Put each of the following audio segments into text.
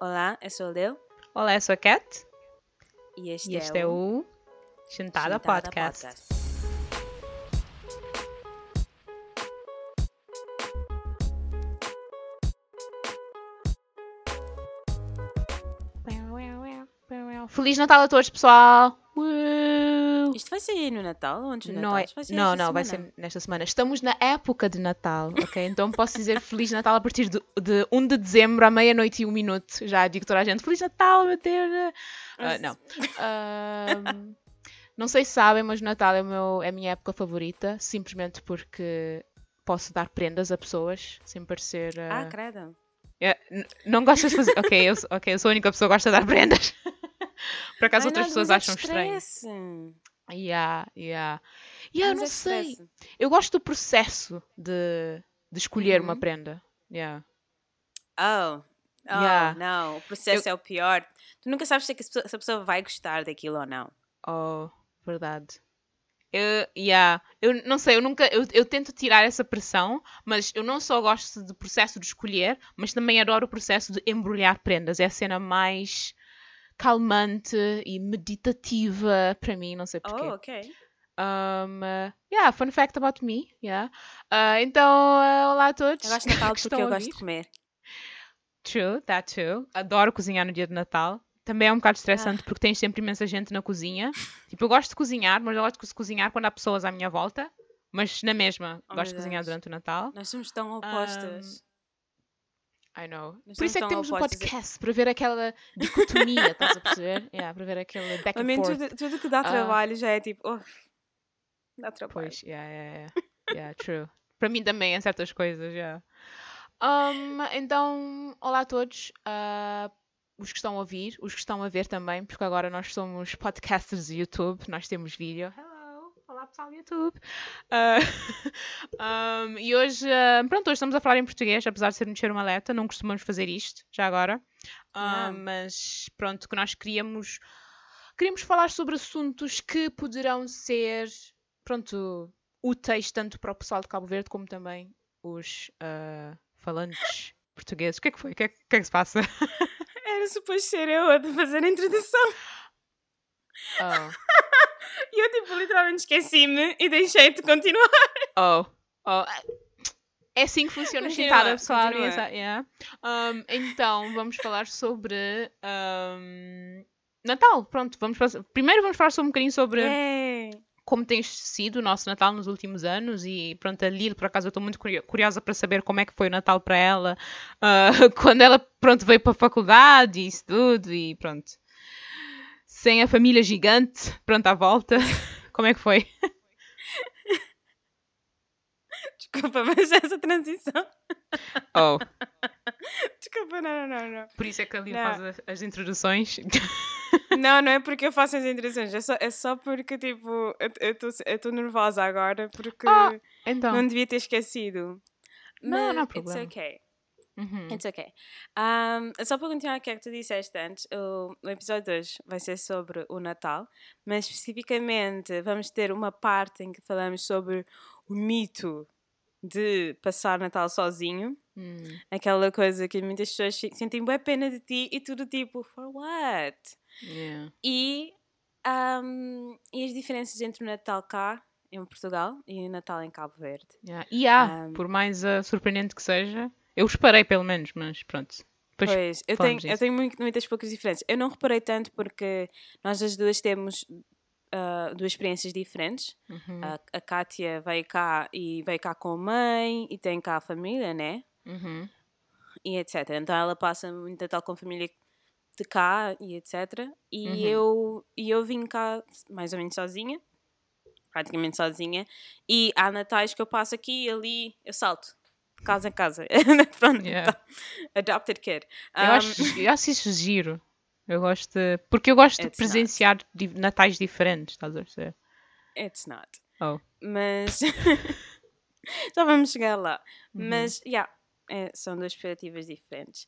Olá, eu sou o Leo Olá, eu sou a Cat e este, e este é o Chantada Chantada Podcast. Feliz Natal a todos, pessoal! Uh! Isto vai sair no Natal ou antes do Não, Natal? é, vai sair não, não, vai ser nesta semana. Estamos na época de Natal, ok? Então posso dizer Feliz Natal a partir de, de 1 de dezembro à meia-noite e um minuto. Já digo toda a gente Feliz Natal, meu Deus! Mas- não. Ahm, não sei se sabem, mas o Natal é, meu, é a minha época favorita, simplesmente porque posso dar prendas a pessoas sem parecer. Ah, ah, credo. é, n- não gostas de fazer. ok, eu, eu sou a única pessoa que gosta de dar prendas. Por acaso Ai, outras não, pessoas é acham estranho. Yeah, yeah. Yeah, eu não é sei. Eu gosto do processo de, de escolher uma Uhum. prenda. Yeah. Oh, oh Yeah. não, o processo é o pior. Tu nunca sabes pessoa, se a pessoa vai gostar daquilo ou não. Oh, verdade. Eu, yeah. eu não sei, eu nunca. Eu, eu tento tirar essa pressão, mas eu não só gosto do processo de escolher, mas também adoro o processo de embrulhar prendas. É a cena mais calmante e meditativa para mim, não sei porquê. Oh, ok. Um, uh, yeah, fun fact about me. Yeah. Uh, então, uh, olá a todos. Eu gosto de Natal que porque eu gosto de comer. True, that too. Adoro cozinhar no dia de Natal. Também é um bocado estressante porque tens sempre imensa gente na cozinha. Tipo, eu gosto de cozinhar, mas eu gosto de cozinhar quando há pessoas à minha volta. Mas na mesma, Oh, gosto de cozinhar durante o Natal. Nós somos tão opostas. I know. Nós Por isso é que temos um podcast, para ver aquela dicotomia, estás a perceber? Yeah, para ver aquele back and forth. tudo, tudo que dá Ah. trabalho já é tipo. Oh, dá trabalho. Pois, yeah, yeah, yeah. yeah true. Para mim também, em certas coisas, yeah. Um, então, olá a todos. ah, os que estão a ouvir, os que estão a ver também, porque agora nós somos podcasters de YouTube, nós temos vídeo. Olá pessoal do YouTube! Ah, um, e hoje, ah, pronto, hoje estamos a falar em português, apesar de sermos ser uma letra, não costumamos fazer isto, já agora. Yeah. Mas pronto, que nós queríamos, queríamos falar sobre assuntos que poderão ser, pronto, úteis tanto para o pessoal de Cabo Verde como também os falantes portugueses. O que é que foi? O que é, que- o que é que se passa? Era suposto ser eu a fazer a introdução. Oh, E eu, tipo, literalmente esqueci-me e deixei de continuar. oh, oh. É assim que funciona a chitada, pessoal. yeah. Um, então, vamos falar sobre um, Natal. Pronto, vamos fazer- primeiro vamos falar sobre um bocadinho sobre É. como tem sido o nosso Natal nos últimos anos e pronto, a Lil, por acaso eu estou muito curio- curiosa para saber como é que foi o Natal para ela ah, quando ela pronto veio para a faculdade e isso tudo e pronto sem a família gigante pronto à volta como é que foi? Desculpa, mas essa transição. Oh, Desculpa, não, não, não, não. por isso é que a Lil faz a- as introduções Não, não é porque eu faço as introduções, é só, é só porque, tipo, eu estou nervosa agora porque Ah, então não devia ter esquecido. Não, não há Mas problema. It's okay. Uhum. It's okay. Um, só para continuar o que é que tu disseste antes, o, o episódio de hoje vai ser sobre o Natal, mas especificamente vamos ter uma parte em que falamos sobre o mito de passar Natal sozinho. Hum. Aquela coisa que muitas pessoas sentem bem pena de ti e tudo tipo, for what? Yeah. E, um, e as diferenças entre o Natal cá, em Portugal, e o Natal em Cabo Verde. Yeah. E há, Um, por mais ah, surpreendente que seja eu esperei pelo menos, mas pronto Depois Pois, eu tenho, eu tenho muito- muitas poucas diferenças. Eu não reparei tanto porque nós as duas temos ah, duas experiências diferentes. Uhum. A, a Kátia veio cá e veio cá com a mãe e tem cá a família, né? Uhum. E etc. Então ela passa muito Natal com a família de cá e etc. E, Uhum. eu, e eu vim cá mais ou menos sozinha, praticamente sozinha. E há natais que eu passo aqui e ali, eu salto. Casa em casa. Pronto, Yeah. tá. adopted kid. Eu, Um, acho, eu acho isso giro. Eu gosto de... Porque eu gosto de not. presenciar di- natais diferentes, estás a perceber? It's not. Oh. Mas. Já vamos chegar lá. Uhum. Mas, yeah, é, são duas perspectivas diferentes.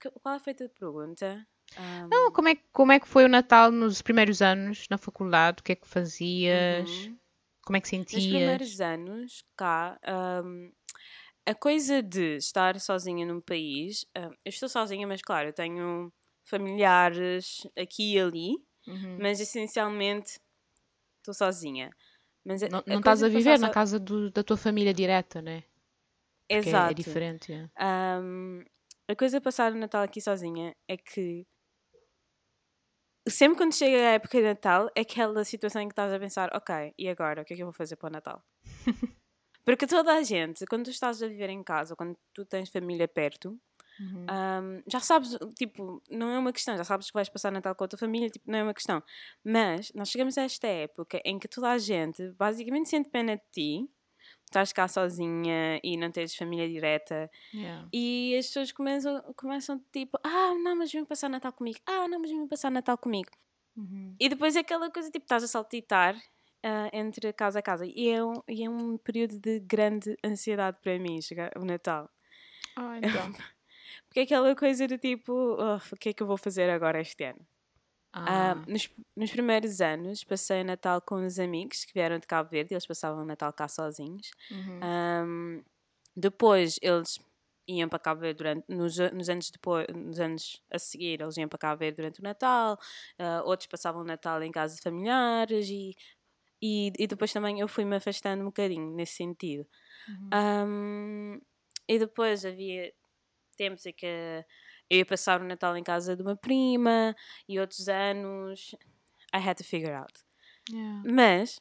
Que- qual foi a tua pergunta? Ahm, Não, como é, que- como é que foi o Natal nos primeiros anos na faculdade? O que é que fazias? uhum. Como é que Nos sentias? primeiros anos, cá, ahm, a coisa de estar sozinha num país, ah, eu estou sozinha, mas claro, eu tenho familiares aqui e ali, Uhum. mas essencialmente estou sozinha. Mas a- Não, a não coisa estás a viver na so- casa do- da tua família direta, né? Porque é- Exato. é diferente. é. Ahm, a coisa de passar o Natal aqui sozinha é que sempre quando chega a época de Natal é aquela situação em que estás a pensar, ok, e agora? O que é que eu vou fazer para o Natal? Porque toda a gente, quando tu estás a viver em casa, quando tu tens família perto, Uhum. ahm, já sabes, tipo, não é uma questão, já sabes que vais passar Natal com a tua família, tipo, não é uma questão. Mas nós chegamos a esta época em que toda a gente basicamente sente pena de ti, estás cá sozinha e não tens família direta, Yeah. e as pessoas começam, começam tipo, ah, não, mas vem passar Natal comigo, ah, não, mas vem passar Natal comigo. Uhum. E depois é aquela coisa, tipo, estás a saltitar ah, entre casa a casa. E é, um, e é um período de grande ansiedade para mim, chegar o Natal. Ah, então. Porque é aquela coisa de tipo, "Uf, o que é que eu vou fazer agora este ano? Ah, Ah, nos, nos primeiros anos, passei o Natal com uns amigos que vieram de Cabo Verde, eles passavam o Natal cá sozinhos. uhum. Depois eles iam para Cabo Verde durante, nos, nos anos depois, nos anos a seguir, eles iam para Cabo Verde durante o Natal, ah, outros passavam o Natal em casas de familiares e, e, e depois também eu fui-me afastando um bocadinho nesse sentido. Uhum. E depois havia tempos em que eu ia passar o Natal em casa de uma prima e outros anos I had to figure out. Yeah. Mas,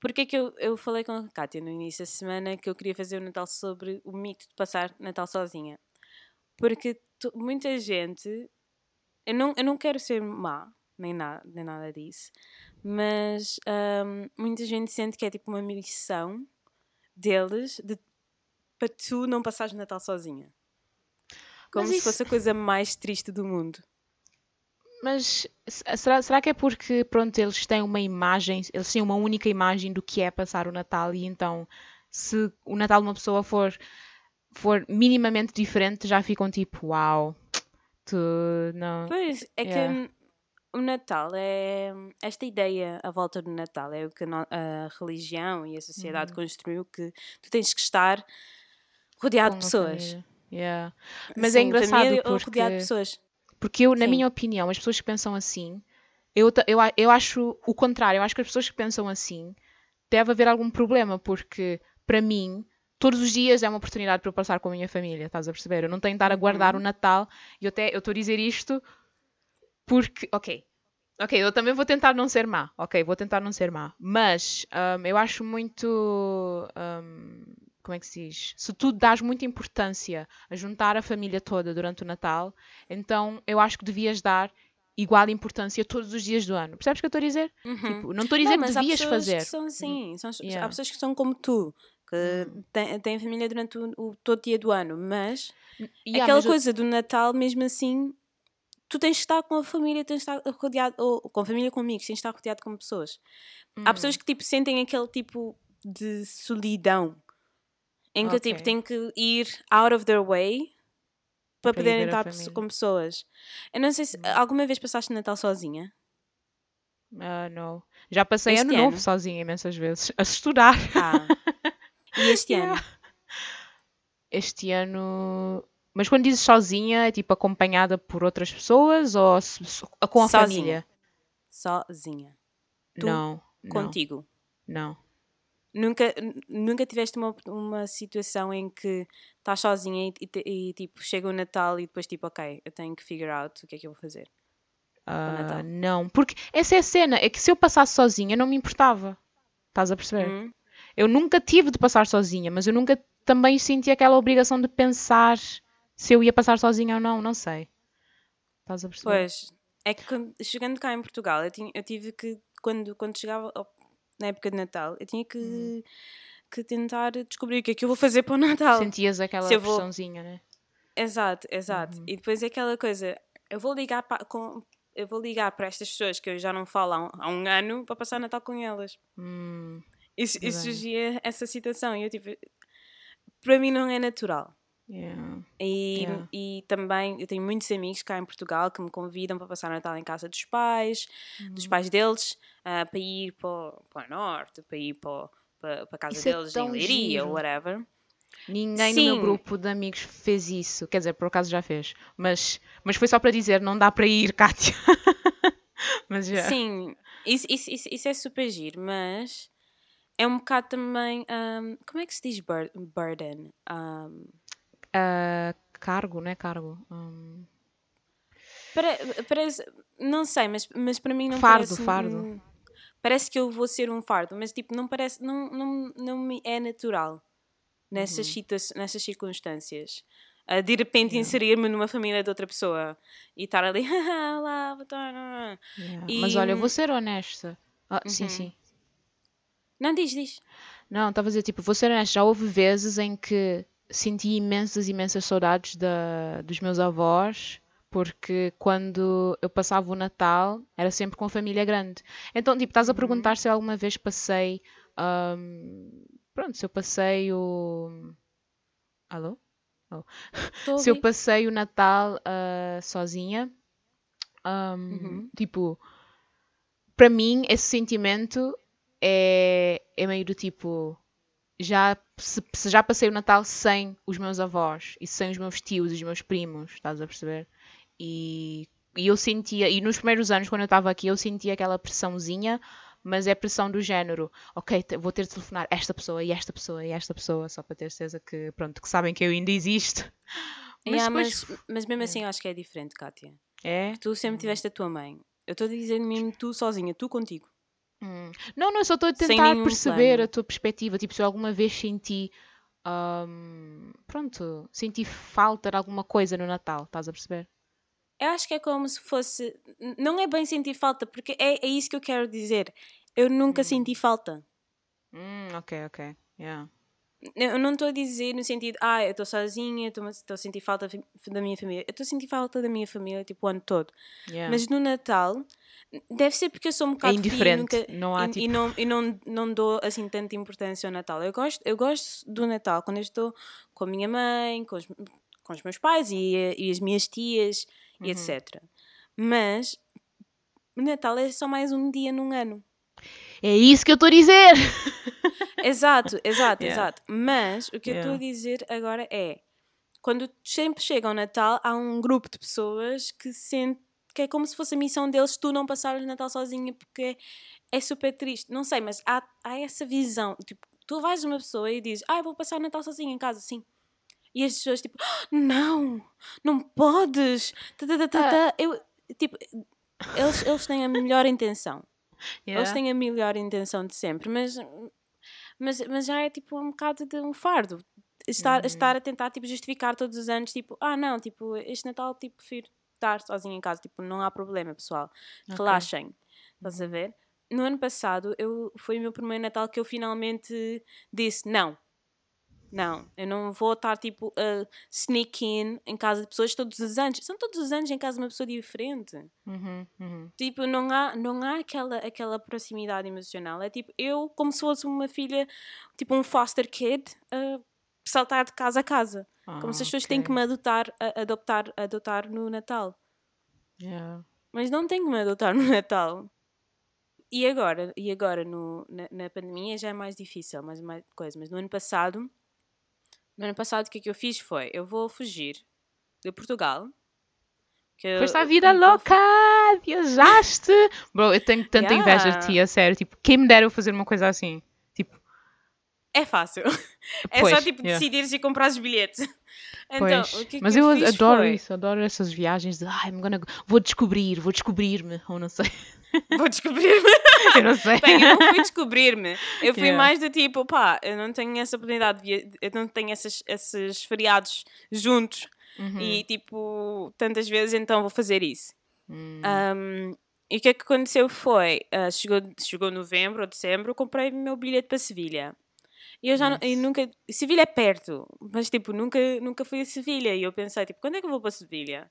porque é que eu, eu falei com a Kátia no início da semana que eu queria fazer o Natal sobre o mito de passar Natal sozinha? Porque muita gente, eu não, eu não quero ser má, nem nada, nem nada disso, mas ahm, muita gente sente que é tipo uma missão deles de, para tu não passares o Natal sozinha. Como Mas se isso- fosse a coisa mais triste do mundo. Mas se- será, será que é porque, pronto, eles têm uma imagem, eles têm uma única imagem do que é passar o Natal e então se o Natal de uma pessoa for, for minimamente diferente, já ficam tipo, uau, tu não. Pois, é Yeah. que o Natal é esta ideia à volta do Natal, é o que a, religião e a sociedade Uhum. construiu que tu tens que estar rodeado com de pessoas. Yeah. Mas é Sim, engraçado rodeado de porque, porque eu, na Sim. minha opinião, as pessoas que pensam assim, eu, eu, eu acho o contrário, eu acho que as pessoas que pensam assim deve haver algum problema, porque para mim todos os dias é uma oportunidade para eu passar com a minha família, estás a perceber? Eu não tenho de estar a guardar o Uhum. Natal e eu até eu estou a dizer isto porque, ok, ok, eu também vou tentar não ser má, ok, vou tentar não ser má, mas hum, eu acho muito, hum, como é que se diz? Se tu dás muita importância a juntar a família toda durante o Natal, então eu acho que devias dar igual importância todos os dias do ano. Percebes o que eu estou a dizer? Uhum. Tipo, não estou a dizer que mas há devias pessoas fazer. Que são assim, são, Yeah. Há pessoas que são como tu, que Hum. têm, têm família durante o, o- todo dia do ano, mas Yeah, aquela mas eu- coisa do Natal, mesmo assim, tu tens de estar com a família, tens de estar rodeado, ou com a família, com amigos, tens de estar rodeado com pessoas. Há Hum. pessoas que tipo sentem aquele tipo de solidão em que tipo Ok. têm que ir out of their way para Para poderem estar. Hum. com pessoas. Eu não sei se alguma vez passaste Natal sozinha. Ah, não. Já passei Este ano novo ano? sozinha imensas vezes. A estudar. Ah. E este Yeah. ano? Este ano. Mas quando dizes sozinha, é tipo acompanhada por outras pessoas ou com a Sozinha. família? Sozinha. Tu. Não. Contigo. Não. Nunca, nunca tiveste uma, uma situação em que estás sozinha e, e e, tipo chega o Natal e depois tipo, ok, eu tenho que figure out o que é que eu vou fazer. Natal. não. Porque essa é a cena. É que se eu passasse sozinha, não me importava. Estás a perceber? Hum? Eu nunca tive de passar sozinha, mas eu nunca também senti aquela obrigação de pensar se eu ia passar sozinha ou não. Não sei. Estás a perceber? Pois, é que quando- chegando cá em Portugal, eu, tinha- eu tive que, quando, quando chegava ao- na época de Natal, eu tinha que, Uhum. que tentar descobrir o que é que eu vou fazer para o Natal. Sentias aquela Se vou- pressãozinha, né? Exato, exato. Uhum. E depois é aquela coisa, eu vou ligar para, com, eu vou ligar para estas pessoas que eu já não falo há um, há um ano para passar Natal com elas. Hum, E, e surgia essa situação e eu tipo, para mim não é natural. Yeah. E, Yeah. e também eu tenho muitos amigos cá em Portugal que me convidam para passar Natal em casa dos pais, Uhum. dos pais deles, ah, para ir para, o- para o norte, para ir para, o- para, para a casa Isso é deles em tão Leiria ou whatever. Ninguém no meu Sim. grupo de amigos fez isso. Quer dizer, por acaso já fez. Mas, mas foi só para dizer, não dá para ir, Kátia. mas já. Sim, isso, isso, isso, isso é super giro, mas é um bocado também. ahm, como é que se diz bur- burden? Ahm, Ah, cargo, não é cargo? Hum, pare- parece. Não sei, mas, mas para mim não Fardo, parece. fardo. hum, parece que eu vou ser um fardo, mas tipo, não parece. Não, não, não me é natural nessas, Uhum. nessas circunstâncias. Ah, de repente inserir-me numa família de outra pessoa e estar ali, olá, boa tarde. yeah. E- Mas olha, eu vou ser honesta. Ah, Sim, Uhum. sim. Não, diz, diz. Não, estava a dizer, tipo, vou ser honesta, já houve vezes em que senti imensas, imensas saudades da, dos meus avós, porque quando eu passava o Natal era sempre com a família grande. Então, tipo, estás a perguntar se eu alguma vez passei. ahm, pronto, se eu passei o. Alô? A Se eu passei o Natal ah, sozinha, ahm, Uhum. tipo, para mim esse sentimento é, é meio do tipo, já, se, se já passei o Natal sem os meus avós e sem os meus tios e os meus primos, estás a perceber? E, e eu sentia, e nos primeiros anos quando eu estava aqui, eu sentia aquela pressãozinha, mas é pressão do género, ok, vou ter de telefonar esta pessoa e esta pessoa e esta pessoa, só para ter certeza que, pronto, que sabem que eu ainda existo. Mas Yeah, depois mas, mas mesmo assim eu acho que é diferente, Kátia. é. Tu sempre tiveste a tua mãe. Eu estou a dizer mesmo tu sozinha, tu contigo. Hum. Não, não, eu só estou a tentar perceber plano. a tua perspectiva. Tipo, se eu alguma vez senti. ahm, pronto, senti falta de alguma coisa no Natal, estás a perceber? Eu acho que é como se fosse. Não é bem sentir falta, porque é, é isso que eu quero dizer. Eu nunca senti falta. Hum, ok, ok. Yeah. Eu não estou a dizer no sentido, ah, eu estou sozinha, estou a sentir falta da minha família. Eu estou a sentir falta da minha família, tipo, o ano todo. Yeah. Mas no Natal, deve ser porque eu sou um bocado fria e indiferente, nunca- não há, e, e tipo- não, e não, não dou assim tanta importância ao Natal. Eu gosto, eu gosto do Natal quando eu estou com a minha mãe, com os, com os meus pais e, e as minhas tias Uhum. e etc. Mas o Natal é só mais um dia num ano. É isso que eu estou a dizer! Exato, exato, Yeah. exato. Mas o que eu estou a Yeah. dizer agora é quando sempre chega o Natal, há um grupo de pessoas que sente que é como se fosse a missão deles tu não passares o Natal sozinha porque é super triste. Não sei, mas há, há essa visão. Tipo, tu vais a uma pessoa e dizes, ah, vou passar o Natal sozinha em casa, sim. E as pessoas tipo, "Ah, não, não podes. Tá, tá, tá, tá, Ah. tá." Eu, tipo, eles, eles têm a melhor intenção. Eles Yeah. têm a melhor intenção de sempre, mas, mas, mas já é tipo um bocado de um fardo. Estar, Uhum. estar a tentar tipo, justificar todos os anos, tipo, ah não, tipo, este Natal tipo, prefiro estar sozinha em casa, tipo, não há problema, pessoal. Ok. Relaxem. Estás a ver? No ano passado, eu, foi o meu primeiro Natal que eu finalmente disse, não. Não, eu não vou estar tipo a sneak in em casa de pessoas todos os anos. São todos os anos em casa de uma pessoa diferente. Uhum, uhum. Tipo, não há, não há aquela, aquela proximidade emocional. É tipo, eu, como se fosse uma filha, tipo um foster kid, a saltar de casa a casa. Como se as Ah, pessoas têm que me adotar, a- adotar, adotar no Natal. Yeah. Mas não têm que me adotar no Natal. E agora, e agora no, na, na pandemia já é mais difícil, mais, mais coisa. Mas no ano passado, no ano passado o que é que eu fiz foi, eu vou fugir de Portugal. Que eu- Foste à vida e vou- louca! Viajaste! Bro, eu tenho tanta inveja de Yeah. ti, a sério. Tipo, quem me dera eu fazer uma coisa assim? É fácil. É Pois, só tipo yeah. decidires e comprar os bilhetes. Então, pois. o que, Mas que eu, adoro foi, isso, adoro essas viagens de ai, I'm gonna go- vou descobrir, vou descobrir-me, ou não sei. Vou descobrir-me. Eu não sei. Bem, eu não fui descobrir-me. Eu fui Yeah. mais do tipo, pá, eu não tenho essa oportunidade, de via- eu não tenho essas, esses feriados juntos Uhum. e tipo, tantas vezes, então vou fazer isso. Hum. Um, e o que é que aconteceu foi, ah, chegou, chegou novembro ou dezembro, eu comprei o meu bilhete para Sevilha. E eu já não- e Nice. nunca. Sevilha é perto, mas tipo, nunca, nunca fui a Sevilha. E eu pensei, tipo, quando é que eu vou para Sevilha?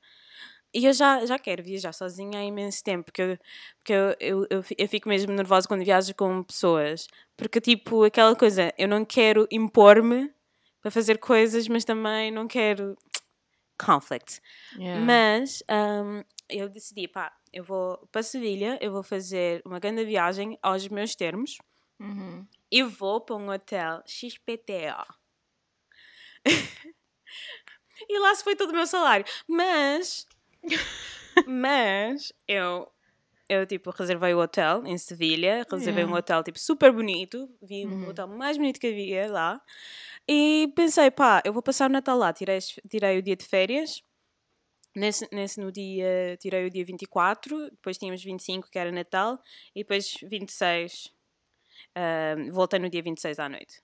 E eu já, já quero viajar sozinha há imenso tempo, porque, eu, porque eu, eu, eu, eu fico mesmo nervosa quando viajo com pessoas. Porque, tipo, aquela coisa, eu não quero impor-me para fazer coisas, mas também não quero conflict. Yeah. Mas um, eu decidi, pá, eu vou para Sevilha, eu vou fazer uma grande viagem aos meus termos Uhum. e vou para um hotel XPTO. e lá se foi todo o meu salário. Mas, mas eu, eu tipo reservei o hotel em Sevilha, reservei um hotel tipo super bonito, vi um Uhum. hotel mais bonito que havia lá. E pensei, pá, eu vou passar o Natal lá. Tirei, tirei o dia de férias. Nesse, nesse no dia, tirei o dia 24, depois tínhamos 25, que era Natal, e depois 26, ah, voltei no dia 26 à noite.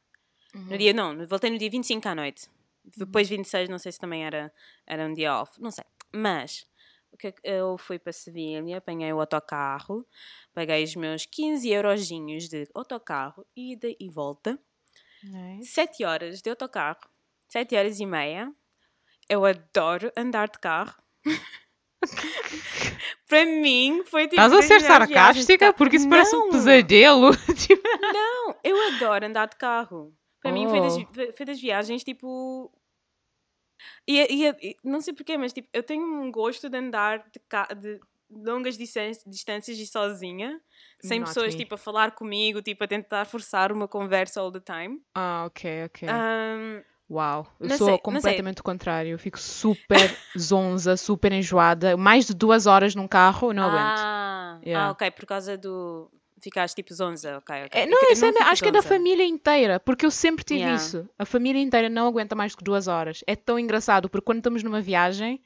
No dia, não, voltei no dia 25 à noite. Depois 26, não sei se também era, era um dia off, não sei. Mas, é eu fui para Sevilha, apanhei o autocarro, paguei os meus 15 eurozinhos de autocarro, ida e volta. Nice. 7 horas de autocarro, 7 horas e meia. Eu adoro andar de carro. Para mim foi tipo. Estás a ser sarcástica? Porque isso parece um Não! pesadelo. Tipo, Não, eu adoro andar de carro. Para mim foi das, Oh. foi- das viagens tipo. E, e- e- não sei porquê, mas tipo, eu tenho um gosto de andar de, ca- de longas distâncias, e sozinha, sem Not pessoas me. tipo a falar comigo, tipo a tentar forçar uma conversa all the time. Ah, ok, ok. Ahm, Uau, eu não sou sei, não completamente o contrário. Eu fico super zonza, super enjoada. Mais de duas horas num carro, eu não aguento. ah, Yeah. ah, ok, por causa do. Ficaste tipo zonza, ok, ok. É, não, eu é- fico acho que é da zonza. família inteira, porque eu sempre tive Yeah. isso. A família inteira não aguenta mais do que duas horas. É tão engraçado, porque quando estamos numa viagem,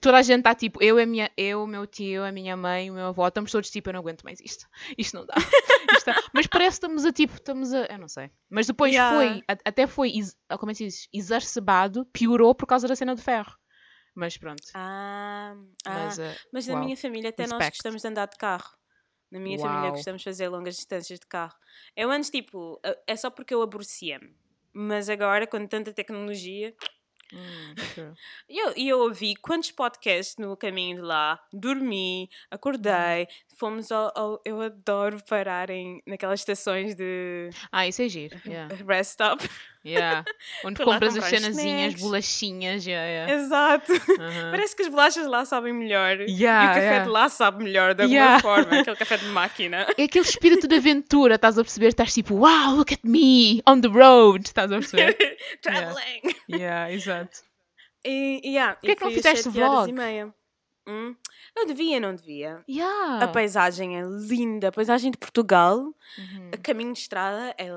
toda a gente está tipo, eu, a minha, eu, o meu tio, a minha mãe, o meu avô, estamos todos tipo, eu não aguento mais isto. Isto não dá. Isto tá- Mas parece que estamos a tipo, estamos a. Eu não sei. Mas depois Yeah. foi, a- até foi, como é que se diz? Exacerbado, piorou por causa da cena do ferro. Mas pronto. Ah, ah, Mas, uh, Mas na uau. minha família até nós Respect. gostamos de andar de carro. Na minha família gostamos de fazer longas distâncias de carro. Eu antes, tipo, eh, é só porque eu aborrecia-me. Mas agora, com tanta tecnologia. Hum. E eu, e eu ouvi quantos podcasts no caminho de lá, dormi, acordei, fomos ao, ao- Eu adoro parar em, naquelas estações de Ah, isso é giro. Yeah. rest stop. Yeah. Onde compras as cenazinhas, snacks. bolachinhas. Yeah, yeah. Exato. Aham. Parece que as bolachas lá sabem melhor. e Yeah, o café de lá sabe melhor, de alguma forma. Aquele café de máquina. É aquele espírito de aventura, estás a perceber? Estás tipo, wow, look at me, on the road, estás a perceber? Traveling. yeah, exato. E, e, yeah, Porquê e que não fizeste vlog? e meia. Hum? Eu devia, não devia. Yeah. A paisagem é linda. A paisagem de Portugal, Uhum. o caminho de estrada é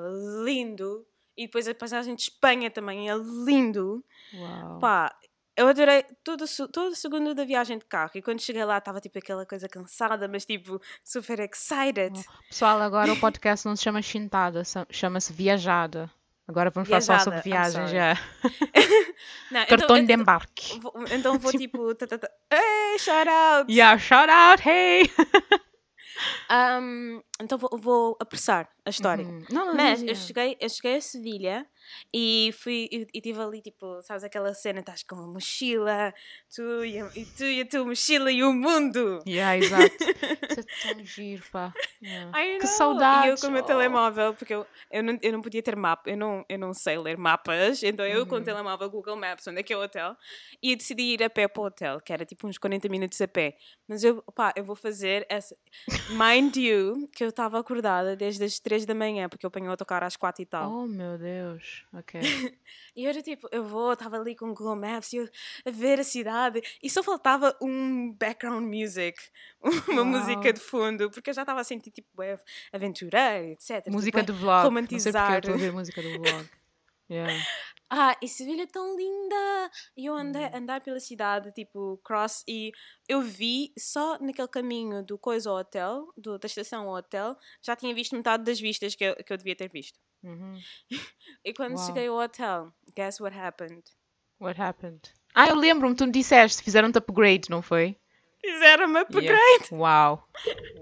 lindo. E depois a paisagem de Espanha também é lindo. Uau. Pá, eu adorei todo, todo o segundo da viagem de carro. E quando cheguei lá estava tipo aquela coisa cansada, mas tipo super excited. Pessoal, agora o podcast não se chama Chintada, chama-se Viajada. Agora vamos falar só sobre Viajada, viagens, já. Não, então- Cartão de então- embarque. Vou- Então vou tipo. tá, tá, tá. Ei, shout out! Yeah, shout out, hey! Um, então vou, vou apressar a história. Uhum. Não, não, Mas não, eu cheguei, eu cheguei a Sevilha e fui e, e tive ali tipo, sabes aquela cena, estás com a mochila, tu e, a, e tu e a tua mochila e o mundo. Yeah, exato. Isso é tão giro, pá. Yeah. Que know. saudades. E eu com o meu oh. telemóvel, porque eu, eu, não, eu não podia ter mapa, eu não, eu não sei ler mapas, então eu com o Uhum. telemóvel Google Maps, onde é que é o hotel, e decidi ir a pé para o hotel, que era tipo uns 40 minutos a pé. Mas eu, pá, eu vou fazer essa. Mind you, que eu estava acordada desde as 3 da manhã, porque eu apanhei o autocarro às 4 e tal. Oh, meu Deus. Ok. E eu era tipo, eu vou, estava ali com o Google Maps e eu a ver a cidade e só faltava um background music, uma Uau. música de fundo, porque eu já estava a sentir tipo, bué aventureira, etc. tipo, música bué do vlog. Não sei porque eu romantizar. estou a música do vlog. Yeah. Ah, e Sevilha é tão linda! E eu andei Uhum. andar pela cidade, tipo, cross, e eu vi só naquele caminho do coisa ao hotel, do, da estação ao hotel, já tinha visto metade das vistas que eu, que eu devia ter visto. Uhum. E quando Uau. cheguei ao hotel, guess what happened? What happened? Ah, eu lembro-me, tu me disseste, fizeram-te upgrade, não foi? Fizeram-me upgrade! Yeah. Uau!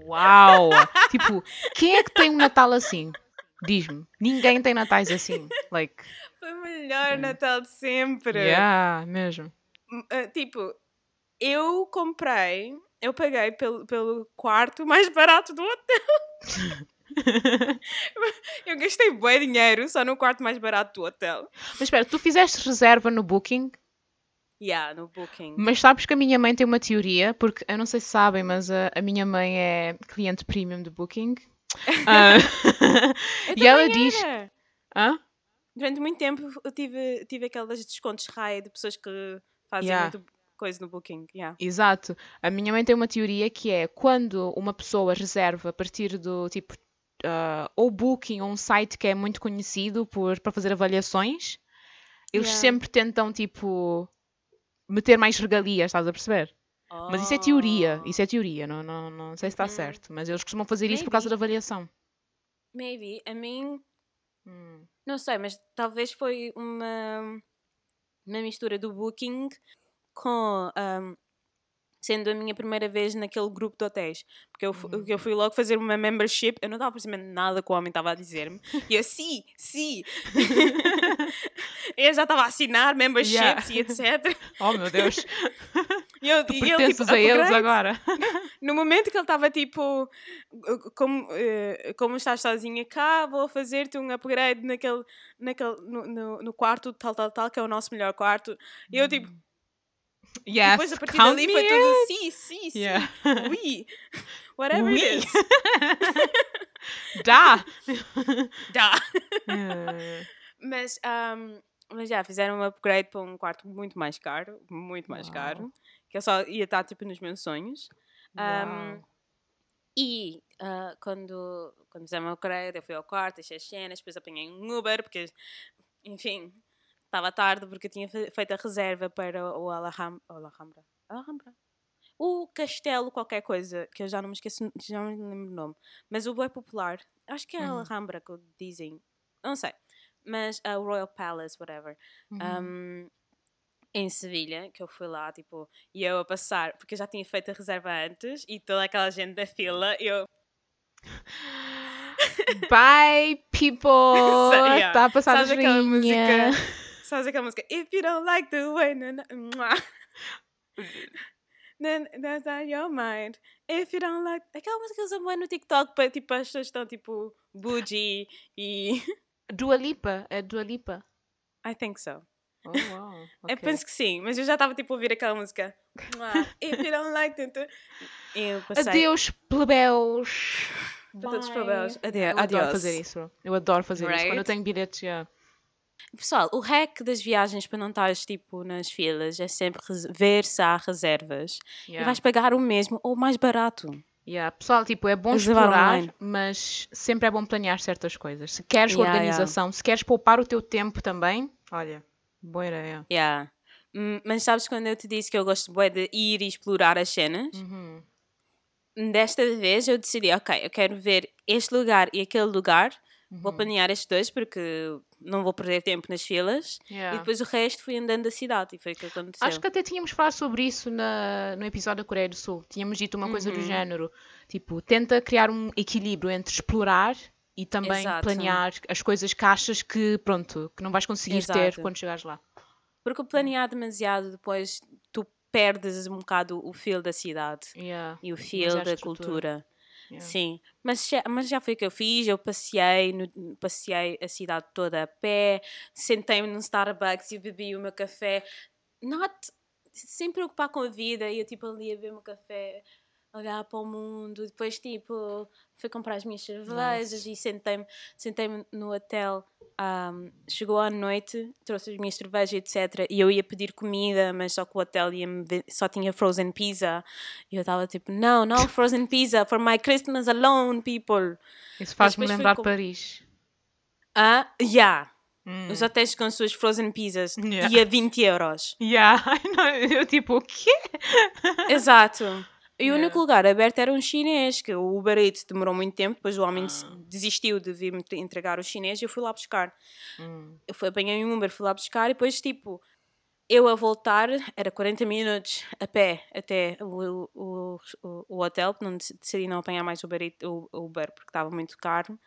Uau! tipo, quem é que tem um Natal assim? Diz-me. Ninguém tem Natais assim. Like, melhor. Natal de sempre. yeah, mesmo. Ah, tipo, eu comprei, eu paguei pelo, pelo quarto mais barato do hotel. Eu gastei bué dinheiro só no quarto mais barato do hotel. Mas espera, tu fizeste reserva no Booking, Yeah, no booking. mas sabes que a minha mãe tem uma teoria, porque eu não sei se sabem, mas a, a minha mãe é cliente premium do Booking. Ah, Eu e ela também diz. era. Hã? Durante muito tempo eu tive, tive aquelas descontos raio de pessoas que fazem Yeah. muito coisa no Booking. Yeah. Exato. A minha mãe tem uma teoria que é quando uma pessoa reserva a partir do tipo ah, ou Booking ou um site que é muito conhecido por, para fazer avaliações, eles Yeah. sempre tentam tipo meter mais regalias, estás a perceber? Mas isso é teoria, isso é teoria, não, não, não sei se está Uhum. certo, mas eles costumam fazer isso por causa da Maybe. avaliação. Maybe. A mim, Hum. não sei, mas talvez foi uma, uma mistura do Booking com. ahm, sendo a minha primeira vez naquele grupo de hotéis. Porque eu, Uhum. eu fui logo fazer uma membership, eu não estava percebendo nada que o homem estava a dizer-me. E eu, sim, sim. eu já estava a assinar memberships Yeah. e etc. Oh meu Deus, E eu, tu e ele, tipo, a eles upgrade. agora. No momento que ele estava tipo, como, eh, como estás sozinha cá, vou fazer-te um upgrade naquele, naquele, no, no, no quarto tal, tal, tal, que é o nosso melhor quarto. E eu tipo, e Yes, depois a partir dali foi tudo sim, sim, sim, Yeah. oui, whatever Oui. it is. Dá! Dá. Eh, Mas, ahm, mas já, fizeram um upgrade para um quarto muito mais caro, muito mais Uau. caro, que eu só ia estar tipo nos meus sonhos. Um. E ah, quando, quando fizemos o upgrade, eu fui ao quarto, deixei as cenas, depois apanhei um Uber, porque, enfim, estava tarde porque eu tinha fe- feito a reserva para o Alhambra. Alhambra. Alhambra. O castelo, qualquer coisa, que eu já não me esqueço, já não me lembro o nome, mas o bem popular, acho que é Uhum. Alhambra que dizem, não sei, mas a Royal Palace, whatever Uhum. um, em Sevilha, que eu fui lá, tipo, e eu a passar, porque eu já tinha feito a reserva antes, e toda aquela gente da fila, eu, Bye, people! yeah. Está a passar sabes a aquela música, sabes aquela música, If you don't like the way, then that's not your mind, if you don't like, aquela música que usam bem no TikTok, para, tipo, as pessoas estão, tipo, bougie, e, Dua Lipa, é Dua Lipa. I think so. Oh, wow. Eu penso que sim, mas eu já estava, tipo, a ouvir aquela música. If you don't like it, eu passei. Adeus, plebeus. Para todos os Bye. problemas. Ade- Eu adoro fazer isso. Eu adoro fazer isso. Quando eu Right? tenho bilhetes, já. Pessoal, o hack das viagens para não estares tipo nas filas é sempre ver se há reservas. E Yeah. vais pagar o mesmo ou mais barato. Yeah. Pessoal, tipo, é bom Reservar explorar, online. mas sempre é bom planear certas coisas. Se queres Yeah, organização, se queres poupar o teu tempo também, olha, boa ideia. Yeah. Hum, Mas sabes quando eu te disse que eu gosto bué de ir e explorar as cenas? Uhum. Desta vez eu decidi, ok, eu quero ver este lugar e aquele lugar. Vou Uhum. planear estes dois porque não vou perder tempo nas filas. Yeah. E depois o resto fui andando da cidade e foi o que aconteceu. Acho que até tínhamos falado sobre isso na, no episódio da Coreia do Sul. Tínhamos dito uma coisa do Uhum. género. Tipo, tenta criar um equilíbrio entre explorar e também Exato. planear as coisas que achas que, pronto, que não vais conseguir ter Exato. quando chegares lá. Porque planear demasiado depois tu perdes um bocado o feel da cidade. Yeah. e o Demasiada feel da estrutura. cultura. Yeah. Sim, mas já, mas já foi o que eu fiz. Eu passei, no- passei a cidade toda a pé, sentei-me num Starbucks e bebi o meu café, not, sem preocupar com a vida. E eu tipo ali a beber meu café, olhar para o mundo. Depois tipo fui comprar as minhas cervejas e sentei-me sentei no hotel. ahm, chegou à noite, trouxe as minhas cervejas, etc. E eu ia pedir comida, mas só que o hotel ia só tinha frozen pizza. E eu estava tipo, não, não frozen pizza for my Christmas alone, people. Isso faz-me lembrar com- Paris. Ah, yeah. Hum. Os hotéis com as suas frozen pizzas Yeah. e a 20 euros. Yeah. Eu tipo, o quê? Exato. E o único lugar aberto era um chinês, que o Uber Eats demorou muito tempo, depois o homem Ah. des- desistiu de vir-me entregar o chinês e eu fui lá buscar. Hum. Eu fui, apanhei um Uber, fui lá buscar e depois, tipo, eu a voltar, era 40 minutos a pé até o, o, o, o hotel, não dec- decidi não apanhar mais Uber, Eats- o o Uber porque estava muito caro.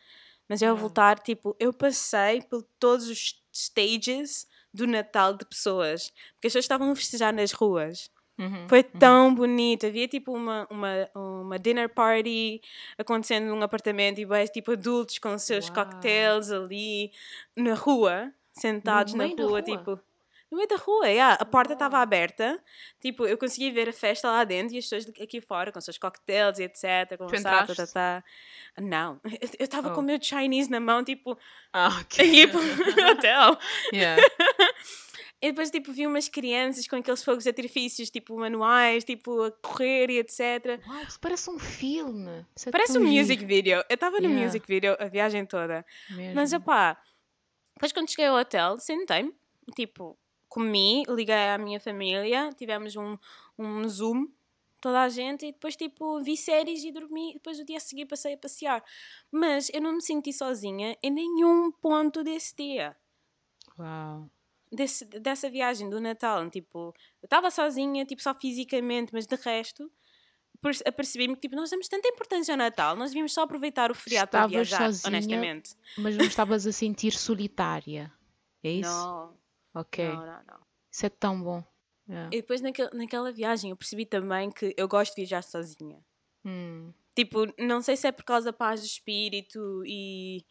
Mas eu a voltar, tipo, eu passei por todos os stages do Natal de pessoas, porque as pessoas estavam a festejar nas ruas. Uhum. Foi tão bonito. Havia tipo uma, uma, uma dinner party acontecendo num apartamento e vais tipo adultos com seus Uau. cocktails ali na rua, sentados na rua, rua? tipo. No meio da rua, yeah. a porta estava aberta, tipo, eu conseguia ver a festa lá dentro e as pessoas aqui fora com os seus cocktails e etc. Conversar, tá, tá, tá. Não, eu estava com Oh. o meu Chinese na mão, tipo, Ah, a ok. ir para o hotel. Yeah. E depois, tipo, vi umas crianças com aqueles fogos de artifícios, tipo, manuais, tipo, a correr e etc. Uau, isso parece um filme. Isso é Parece um giro. music video. Eu estava no Yeah. music video a viagem toda. Mesmo. Mas, opá, depois quando cheguei ao hotel, sentei-me, tipo, comi, liguei à minha família, tivemos um, um Zoom, toda a gente, e depois, tipo, vi séries e dormi, e depois o dia a seguir passei a passear. Mas eu não me senti sozinha em nenhum ponto desse dia. Uau. Desse, dessa viagem do Natal, tipo, eu estava sozinha, tipo, só fisicamente, mas de resto, perce- apercebi-me que, tipo, nós damos tanta importância ao Natal, nós devíamos só aproveitar o feriado para viajar, sozinha? honestamente. Mas não estavas a sentir solitária. É isso? Não, Ok. não, não, não. Isso é tão bom. Yeah. E depois naquele, naquela viagem eu percebi também que eu gosto de viajar sozinha. Hum. Tipo, não sei se é por causa da paz de espírito e,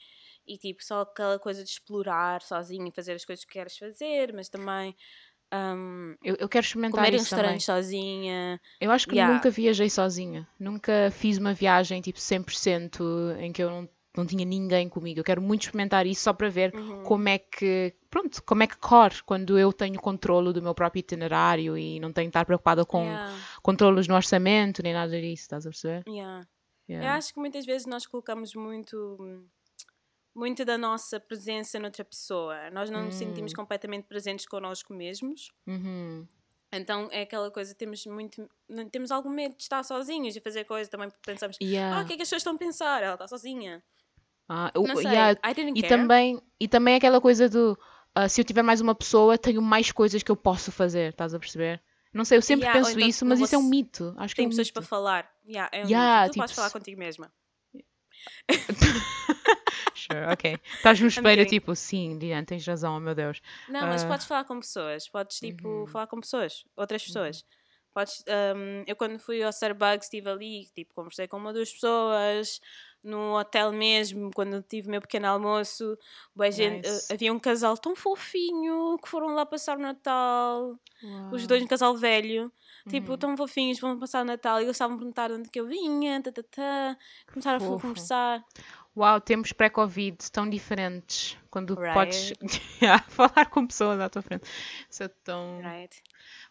e tipo, só aquela coisa de explorar sozinho e fazer as coisas que queres fazer, mas também hum, Eu, eu quero experimentar comer isso também. sozinha. Eu acho que Yeah. nunca viajei sozinha. Nunca fiz uma viagem tipo 100% em que eu não, não tinha ninguém comigo. Eu quero muito experimentar isso só para ver Uhum. como é que, pronto, como é que corre quando eu tenho controlo do meu próprio itinerário e não tenho que estar preocupada com Yeah, controlos no orçamento nem nada disso, estás a perceber? yeah. Eu acho que muitas vezes nós colocamos muito muito da nossa presença noutra pessoa. Nós não nos sentimos Hum. completamente presentes connosco mesmos. Uhum. Então é aquela coisa, temos muito, temos algum medo de estar sozinhos e fazer coisas também porque pensamos, ah, Yeah. o que é que as pessoas estão a pensar? Ela está sozinha. Ah, eu- Não sei, yeah, E também, e também aquela coisa do ah, se eu tiver mais uma pessoa, tenho mais coisas que eu posso fazer, estás a perceber? Não sei, eu sempre Yeah, penso então, isso, mas isso é um mito. Acho que é Tem um pessoas mito. para falar. Yeah, é um Yeah, mito. Tu podes tipo, falar se- contigo mesma. Sure, ok. Estás no espelho, tipo, sim, Diane, tens razão, meu Deus. Não, mas Ah. podes falar com pessoas. Podes, tipo, Uhum. falar com pessoas. Outras pessoas. Podes, um, eu quando fui ao Starbucks estive ali, tipo, conversei com uma ou duas pessoas. No hotel mesmo, quando tive o meu pequeno almoço, gente- Nice. uh, havia um casal tão fofinho que foram lá passar o Natal. Os dois, um casal velho, tipo, Uhum. tão fofinhos, vão passar o Natal e eles estavam a perguntar de onde que eu vinha, tá, tá, tá. começaram a conversar. Uau, tempos pré-Covid tão diferentes. Quando Right. podes yeah, falar com pessoas à tua frente. Isso é tão. Right?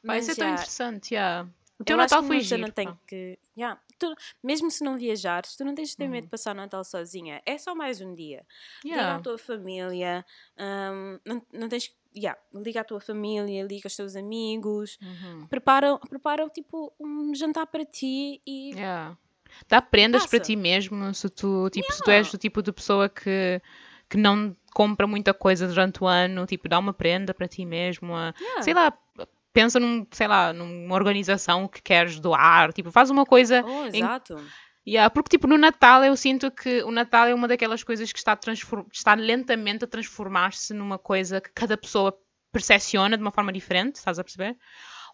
Pá, isso é tão interessante, yeah. O teu eu Natal que foi giro. não tem que. Yeah, tu- mesmo se não viajares, tu não tens de ter medo Uhum. de passar o Natal sozinha. É só mais um dia. Liga Yeah. à tua família. hum, não, não tens. Yeah, liga à tua família, liga aos teus amigos. Uhum. Prepara, prepara tipo um jantar para ti e. Yeah. Dá prendas para Passa. ti mesmo se tu, tipo, se tu és do tipo de pessoa que, que não compra muita coisa durante o ano, tipo, dá uma prenda para ti mesmo, a- Yeah. sei lá, pensa num, sei lá, numa organização que queres doar, tipo, faz uma coisa Oh, em- exato. Yeah, porque tipo no Natal eu sinto que o Natal é uma daquelas coisas que está, está lentamente a transformar-se numa coisa que cada pessoa percepciona de uma forma diferente, estás a perceber?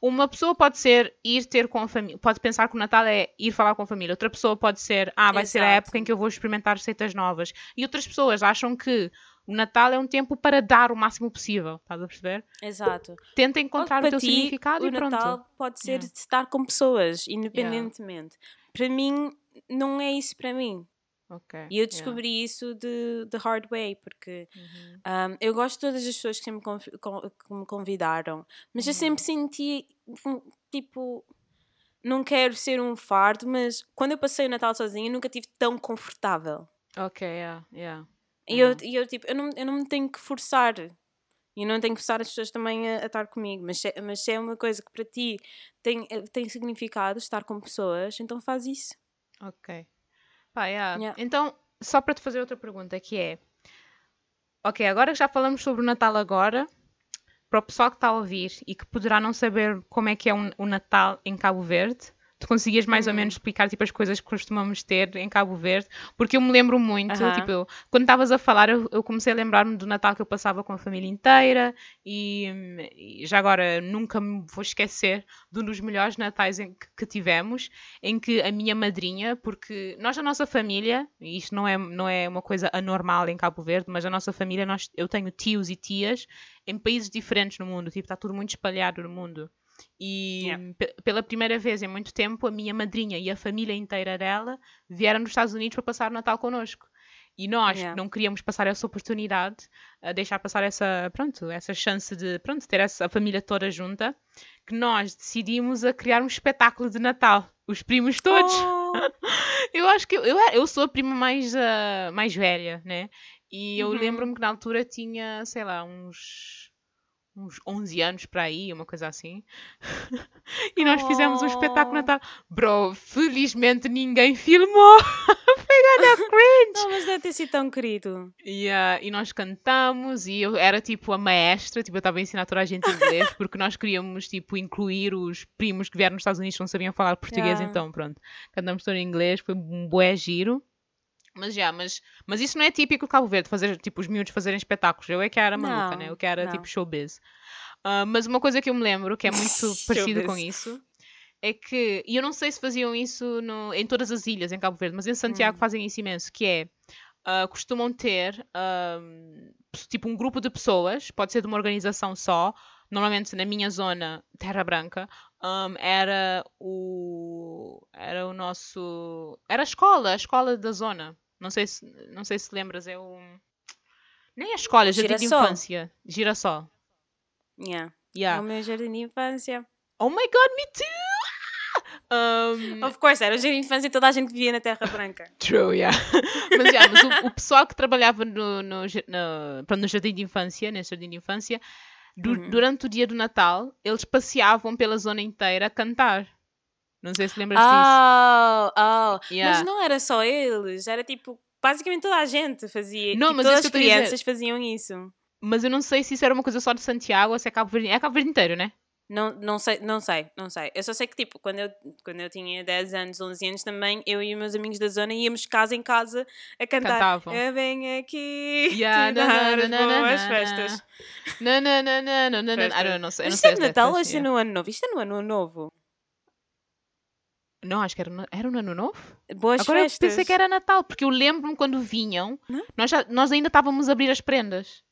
Uma pessoa pode ser ir ter com a família, pode pensar que o Natal é ir falar com a família. Outra pessoa pode ser, ah, vai ser a Exato. época em que eu vou experimentar receitas novas. E outras pessoas acham que o Natal é um tempo para dar o máximo possível, estás a perceber? Exato. Tenta encontrar o teu ti, significado o e pronto. Natal pode ser Yeah. estar com pessoas, independentemente. Para mim, não é isso para mim. Ok. E eu descobri isso de, de hard way, porque um, eu gosto de todas as pessoas que sempre me que me convidaram, mas eu Uhum. sempre senti, um, tipo, não quero ser um fardo, mas quando eu passei o Natal sozinha, eu nunca tive tão confortável. Ok, yeah, yeah. E eu, Uhum. e eu, tipo, eu não, eu não me tenho que forçar. E eu não tenho que forçar as pessoas também a, a estar comigo. Mas se, mas se é uma coisa que para ti tem, eh, tem significado, estar com pessoas, então faz isso. Ok. Pá, yeah. Yeah. Então, só para te fazer outra pergunta, que é... Ok, agora que já falamos sobre o Natal agora, para o pessoal que está a ouvir e que poderá não saber como é que é um- o Natal em Cabo Verde, Tu conseguias mais ou Uhum. menos explicar tipo, as coisas que costumamos ter em Cabo Verde? Porque eu me lembro muito, Aham. tipo, eu- quando estavas a falar, eu, eu comecei a lembrar-me do Natal que eu passava com a família inteira e, e já agora nunca me vou esquecer de um dos melhores natais em que, que tivemos, em que a minha madrinha, porque nós, a nossa família, e isto não é, não é uma coisa anormal em Cabo Verde, mas a nossa família, nós, eu tenho tios e tias em países diferentes no mundo, tipo, está tudo muito espalhado no mundo. E Yeah. pe- pela primeira vez em muito tempo, a minha madrinha e a família inteira dela vieram dos Estados Unidos para passar o Natal connosco. E nós Yeah. não queríamos passar essa oportunidade, a deixar passar essa, pronto, essa chance de, pronto, ter essa a família toda junta, que nós decidimos a criar um espetáculo de Natal. Os primos todos. Oh, Eu acho que eu, eu, sou a prima mais, ah, mais velha, né? E eu Uhum. lembro-me que na altura tinha, sei lá, uns, uns 11 anos para aí, uma coisa assim. e nós fizemos um espetáculo Oh. Natal. Bro, felizmente ninguém filmou. Foi cringe. não, mas deve ter sido tão querido. E, e nós cantamos e eu era tipo a maestra, tipo eu estava a ensinar toda a gente inglês porque nós queríamos tipo incluir os primos que vieram nos Estados Unidos que não sabiam falar português, Yeah. então pronto, cantamos todo em inglês, foi um bué giro. Mas já, mas, mas isso não é típico de Cabo Verde, fazer tipo os miúdos fazerem espetáculos. Eu é que era maluca, Não, né? Eu que era não. tipo showbiz. Ah, mas uma coisa que eu me lembro, que é muito parecido com isso, é que, e eu não sei se faziam isso no- em todas as ilhas em Cabo Verde, mas em Santiago Hum. fazem isso imenso, que é ah, costumam ter ahm, tipo um grupo de pessoas, pode ser de uma organização só. Normalmente na minha zona, Terra Branca, ahm, era o era o nosso era a escola, a escola da zona. Não sei se não sei se lembras, é o nem a escola, jardim de infância, Girassol. Yeah. Yeah. É o meu jardim de infância. Oh my god, me too! Um, Of course, era o jardim de infância e toda a gente vivia na Terra Branca. True, yeah. mas, yeah, mas o, o pessoal que trabalhava no, no, no, no jardim de infância, nesse jardim de infância, du- Uhum. durante o dia do Natal, eles passeavam pela zona inteira a cantar. Não sei se lembras disso. Oh, oh. Yeah. Mas não era só eles, era tipo, basicamente toda a gente fazia. Não, tipo, mas todas as crianças faziam isso. Mas eu não sei se isso era uma coisa só de Santiago ou se é Cabo Verde. É Cabo Verde inteiro, né? Não, não sei, não sei, não sei. Eu só sei que, tipo, quando eu, quando eu tinha 10 anos, 11 anos também, eu e os meus amigos da zona íamos de casa em casa a cantar. Cantavam. Eu venho aqui Yeah, dar as boas festas. Não, não, não, não, não, não, não. Não sei. isto é no Natal ou isto é no Ano Novo? Isto é no Ano Novo. Não, acho que era era no Ano Novo. Boas Agora festas. eu pensei que era Natal, porque eu lembro-me quando vinham, Não? nós, já, nós ainda estávamos a abrir as prendas.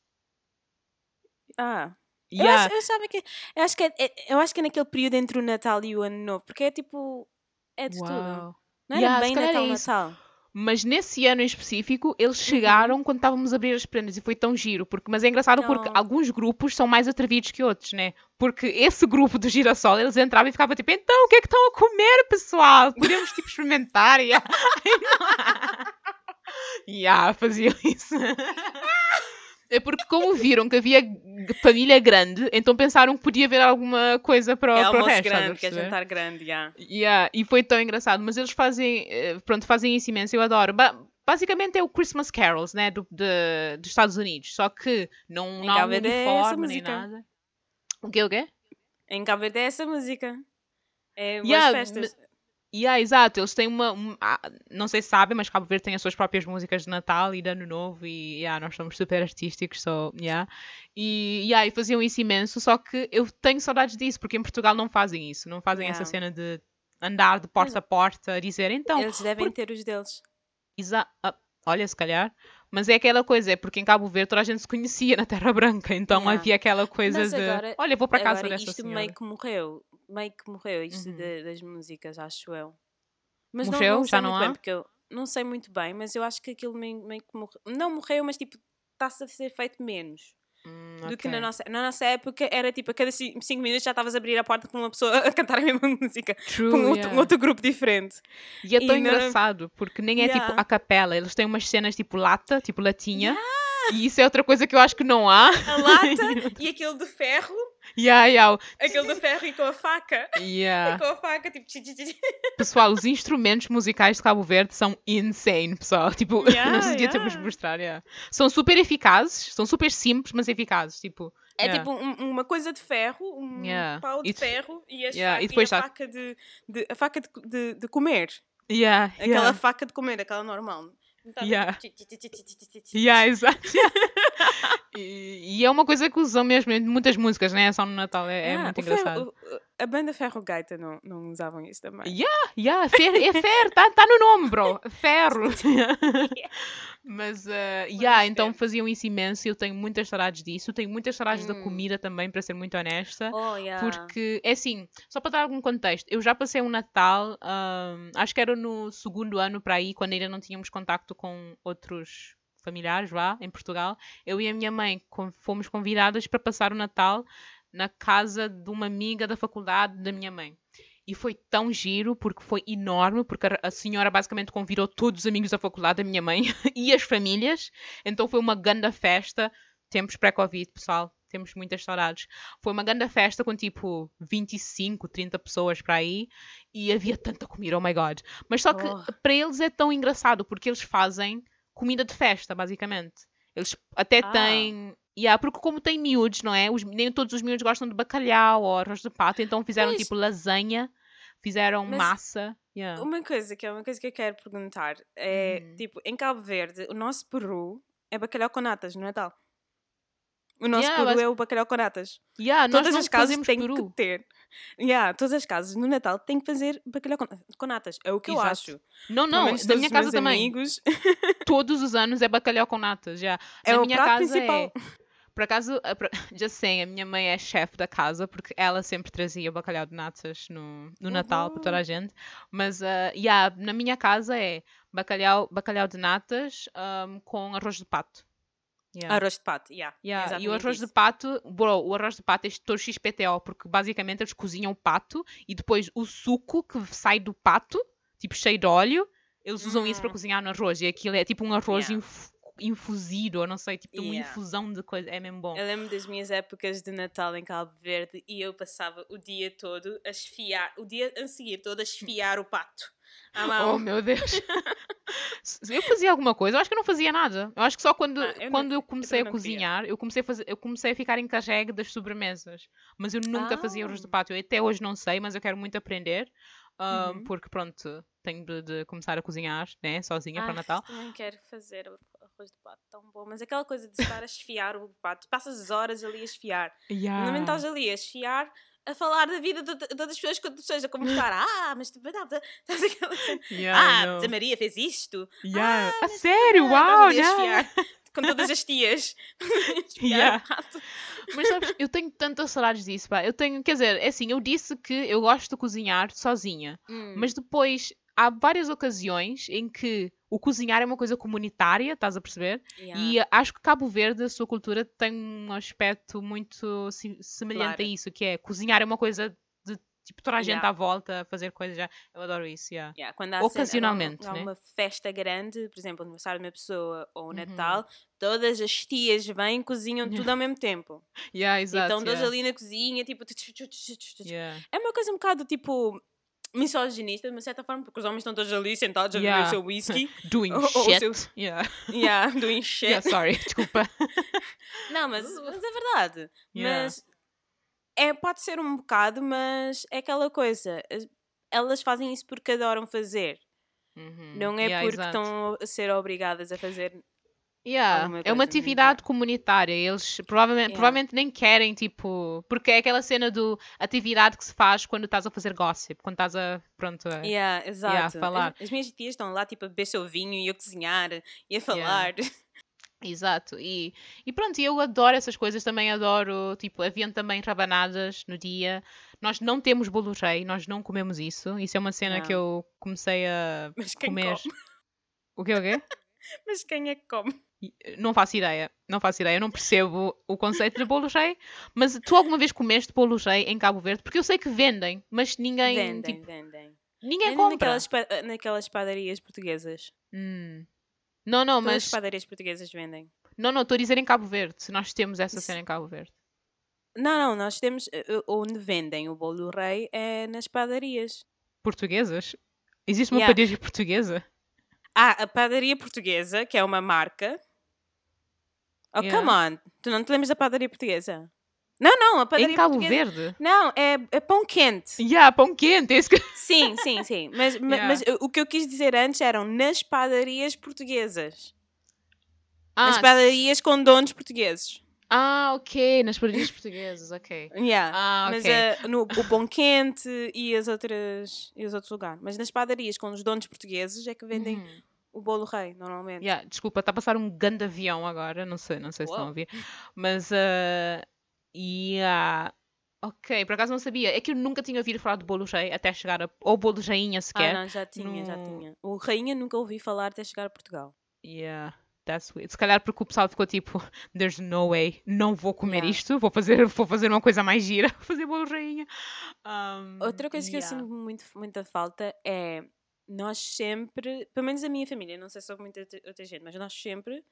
Ah. Eu, Yeah. acho, eu, que, eu, acho que é, é- eu acho que é naquele período entre o Natal e o Ano Novo, porque é tipo. É de tudo. Uau. Não era Yeah, bem é Natal, isso. Natal. Mas nesse ano em específico, eles Uhum. chegaram quando estávamos a abrir as prendas e foi tão giro. Porque, mas é engraçado porque alguns grupos são mais atrevidos que outros, né? Porque esse grupo do Girassol, eles entravam e ficavam tipo, então, o que é que estão a comer, pessoal? Podemos, tipo, experimentar? E, yeah, faziam isso. É porque como viram que havia família grande, então pensaram que podia haver alguma coisa para, o- É para o resto. grande, que é jantar grande, já. Yeah, e foi tão engraçado, mas eles fazem, eh, pronto, fazem isso imenso, eu adoro. Ba- basicamente é o Christmas Carols, né, do, de- dos Estados Unidos, só que não, não há um Verde é uniforme nem nada. O quê, o quê? Em Cabo Verde é essa música. É boas Yeah, festas. Yeah, exato, eles têm uma, um- ah, não sei se sabem, mas Cabo Verde tem as suas próprias músicas de Natal e de Ano Novo e yeah, nós somos super artísticos, so, yeah. E, yeah, e faziam isso imenso, só que eu tenho saudades disso, porque em Portugal não fazem isso, não fazem essa Yeah. cena de andar de porta a porta dizer, então, Eles devem ter os deles. Exa ah, olha, se calhar. Mas é aquela coisa, é porque em Cabo Verde toda a gente se conhecia na Terra Branca, então Yeah. havia aquela coisa Mas de agora- olha, vou para casa Agora, dessa isto senhora. meio que morreu. Meio que morreu isto Uhum. de- das músicas, acho eu. Mas Morreu? não, não Já não há? bem, porque eu não sei muito bem, mas eu acho que aquilo meio, meio que morreu. Não morreu, mas tipo, está-se a ser feito menos. Hum, Do que na nossa, na nossa época era tipo, a cada 5 minutos já estavas a abrir a porta com uma pessoa a cantar a mesma música. True, com outro, yeah. um outro grupo diferente. E é tão e não- engraçado, porque nem é tipo Yeah. a capela, eles têm umas cenas tipo lata, tipo latinha. E isso é outra coisa que eu acho que não há. A lata e aquele de ferro, Yeah, yeah, aquele de ferro e com a faca. yeah. Com a faca, tipo. Pessoal, os instrumentos musicais de Cabo Verde são insane, pessoal. Tipo, Yeah, temos de yeah. mostrar, yeah. São super eficazes, são super simples, mas eficazes. Tipo, É tipo um- uma coisa de ferro, um pau de E ferro e, as e e depois a tá- faca de, de- a faca de, de, de comer. Yeah, Aquela yeah. faca de comer, aquela normal. Exato. e, é uma coisa que usam mesmo em muitas músicas, né? É só no Natal, é, é muito engraçado. A banda Ferro Gaita não, não usavam isso também. Yeah, yeah, fer, é ferro, tá, tá no nome, bro. Ferro. Mas, uh, yeah, então faziam isso imenso. Eu tenho muitas saudades disso. Tenho muitas saudades hum. da comida também, para ser muito honesta. Oh, yeah. Porque, é assim, só para dar algum contexto, eu já passei um Natal, um, acho que era no segundo ano para aí, quando ainda não tínhamos contacto com outros familiares, vá, em Portugal. Eu e a minha mãe fomos convidadas para passar o Natal na casa de uma amiga da faculdade da minha mãe. E foi tão giro, porque foi enorme, porque a- a senhora basicamente convidou todos os amigos da faculdade da minha mãe e as famílias. Então foi uma grande festa. Tempos pré-Covid, pessoal. Temos muitas saudades. Foi uma grande festa com tipo 25, 30 pessoas para aí e havia tanta comida, oh my god. Mas só que Oh. para eles é tão engraçado porque eles fazem comida de festa, basicamente. Eles até Ah. têm. Yeah, porque como tem miúdos, não é? Os- nem todos os miúdos gostam de bacalhau ou arroz de pato, então fizeram tipo lasanha, fizeram Mas massa. Yeah. Uma coisa que é uma coisa que eu quero perguntar é, Hum. tipo, em Cabo Verde, o nosso peru é bacalhau com natas no Natal. O nosso Yeah, peru mas- é o bacalhau com natas. Yeah, todas as casas têm peru. que ter. Yeah, todas as casas no Natal têm que fazer bacalhau com, com natas. É o que eu Exato. acho. Não, não, da minha casa também. amigos. Todos os anos é bacalhau com natas, já. É Na o minha prato casa principal. é. Por acaso, por- já sei, a minha mãe é chefe da casa porque ela sempre trazia bacalhau de natas no, no Natal para toda a gente. Mas, uh, yeah, na minha casa é bacalhau, bacalhau de natas ahm, com arroz de pato. Yeah. Arroz de pato, yeah. Yeah, E o arroz de isso. pato, bro, o arroz de pato é todo XPTO, porque basicamente eles cozinham o pato e depois o suco que sai do pato, tipo cheio de óleo, eles usam isso para Hum. cozinhar no arroz. E aquilo é tipo um arroz Yeah. inf- infusido, ou não sei, tipo uma Yeah. infusão de coisa. É mesmo bom. Eu lembro das minhas épocas de Natal em Cabo Verde e eu passava o dia todo a esfiar, o dia a seguir todo a esfiar o pato mão. Oh meu Deus! Eu fazia alguma coisa, eu acho que eu não fazia nada. Eu acho que só quando, Ah, eu quando não- eu comecei a não queria. cozinhar, eu comecei a, fazer, eu comecei a ficar encarregue das sobremesas. Mas eu nunca fazia arroz de Ah. pato. Eu até hoje não sei, mas eu quero muito aprender. ah, Uhum. Porque pronto, tenho de, de começar a cozinhar, né? Sozinha para Ai, Natal. Também quero fazer arroz de pato tão bom, mas aquela coisa de estar a esfiar o pato, passas as horas ali a esfiar. Normalmente estás ali a esfiar, a falar da vida de, de- das pessoas quando pessoas a conversar. Ah, mas tu estás aquela. Yeah, Ah, a Maria fez isto. Yeah. Ah, a mas sério? ah, Uau! esfiar com todas as tias. Yeah. Mas sabes, eu tenho tantas saudades disso, pá. Eu tenho, quer dizer, é assim, eu disse que eu gosto de cozinhar sozinha. Hum. Mas depois há várias ocasiões em que o cozinhar é uma coisa comunitária, estás a perceber? Yeah. E acho que Cabo Verde, a sua cultura, tem um aspecto muito semelhante Claro. a isso, que é cozinhar é uma coisa de tipo toda a gente Yeah. à volta fazer coisas já. Eu adoro isso, yeah. Yeah, quando há cena- Ocasionalmente, há, né? uma festa grande, por exemplo, o aniversário de uma pessoa ou o Uhum. Natal, todas as tias vêm e cozinham tudo ao mesmo tempo. Yeah, exato. então, yeah. ali na cozinha, tipo. É uma coisa um bocado tipo. Misoginista, de uma certa forma, porque os homens estão todos ali sentados a beber Yeah. o seu whisky. Doing Ou- ou shit. seus- Yeah. yeah, doing shit. yeah, sorry, desculpa. Não, mas, mas é verdade. Yeah. Mas é, pode ser um bocado, mas é aquela coisa. as- Elas fazem isso porque adoram fazer. Uhum. Não é Yeah, porque exato. estão a ser obrigadas a fazer. Yeah, é uma no atividade comunitária. Eles provavelmente, Yeah. provavelmente nem querem, tipo. Porque é aquela cena do atividade que se faz quando estás a fazer gossip, quando estás a. Pronto. a- Yeah, exato. falar. As, as minhas tias estão lá tipo a beber seu vinho e eu cozinhar e a falar. Exato. E, e pronto, eu adoro essas coisas também. Adoro. Tipo, haviam também rabanadas no dia. Nós não temos bolo rei, nós não comemos isso. Isso é uma cena que Não. eu comecei a Mas quem comer. come? O quê, o quê? Mas quem é que come? Não faço ideia, não faço ideia, não percebo o conceito de bolo rei, mas tu alguma vez comeste bolo rei em Cabo Verde? Porque eu sei que vendem, mas ninguém, Vendem, tipo, vendem. ninguém Vendem compra. naquelas, pa- naquelas padarias portuguesas. Hum. Não, não, Todas mas as padarias portuguesas vendem. não, não, estou a dizer em Cabo Verde, se nós temos essa Isso- cena em Cabo Verde. Não, não, nós temos. eh, eh, Onde vendem o bolo rei é nas padarias. Portuguesas? Existe uma Yeah. padaria portuguesa? Ah, a padaria portuguesa, que é uma marca. Oh, Yeah. come on! Tu não te lembras da padaria portuguesa? Não, não, a padaria Em Cabo portuguesa. Verde? Não, é, é pão quente. Yeah, pão quente. É que... Sim, sim, sim. Mas, ma- Yeah. mas uh, o que eu quis dizer antes eram nas padarias portuguesas. Nas Ah, padarias com donos portugueses. Ah, ok. Nas padarias portuguesas, ok. Yeah. Ah, Mas ok. uh, no, o pão quente e, as outras, e os outros lugares. Mas nas padarias com os donos portugueses é que vendem Uhum. o bolo rei, normalmente. Yeah, desculpa, está a passar um grande avião agora, não sei, não sei se estão a ouvir, mas uh, yeah. ok, por acaso não sabia, é que eu nunca tinha ouvido falar de bolo rei até chegar a, ou bolo rainha Ah, sequer, não, já tinha, já no- tinha. O rainha nunca ouvi falar até chegar a Portugal. yeah, that's weird. Se calhar porque o pessoal ficou tipo, there's no way, não vou comer Yeah. isto, vou fazer, vou fazer uma coisa mais gira, vou fazer bolo rainha. Um, Outra coisa que eu yeah. sinto muito, muita falta é nós sempre, pelo menos a minha família, não sei sobre muita outra- gente, mas nós sempre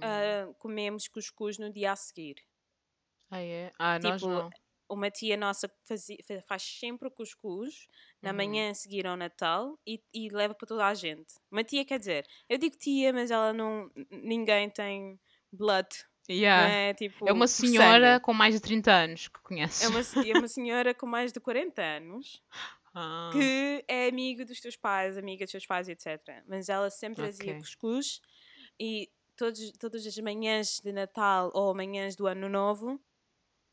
ah, comemos cuscuz no dia a seguir. Ah, é? Ah, nós tipo, não. Uma tia nossa fazia- fa- faz sempre cuscuz na Uhum. manhã a seguir ao Natal e, e leva para toda a gente. Uma tia quer dizer, eu digo tia, mas ela não. Ninguém tem blood. Yeah. É, tipo, É uma por senhora sangue. com mais de 30 anos que conheces. É uma, é uma senhora com mais de 40 anos Ah, que é amigo dos teus pais, amiga dos teus pais, etc. Mas ela sempre trazia Ok. cuscuz e todos, todas as manhãs de Natal ou manhãs do Ano Novo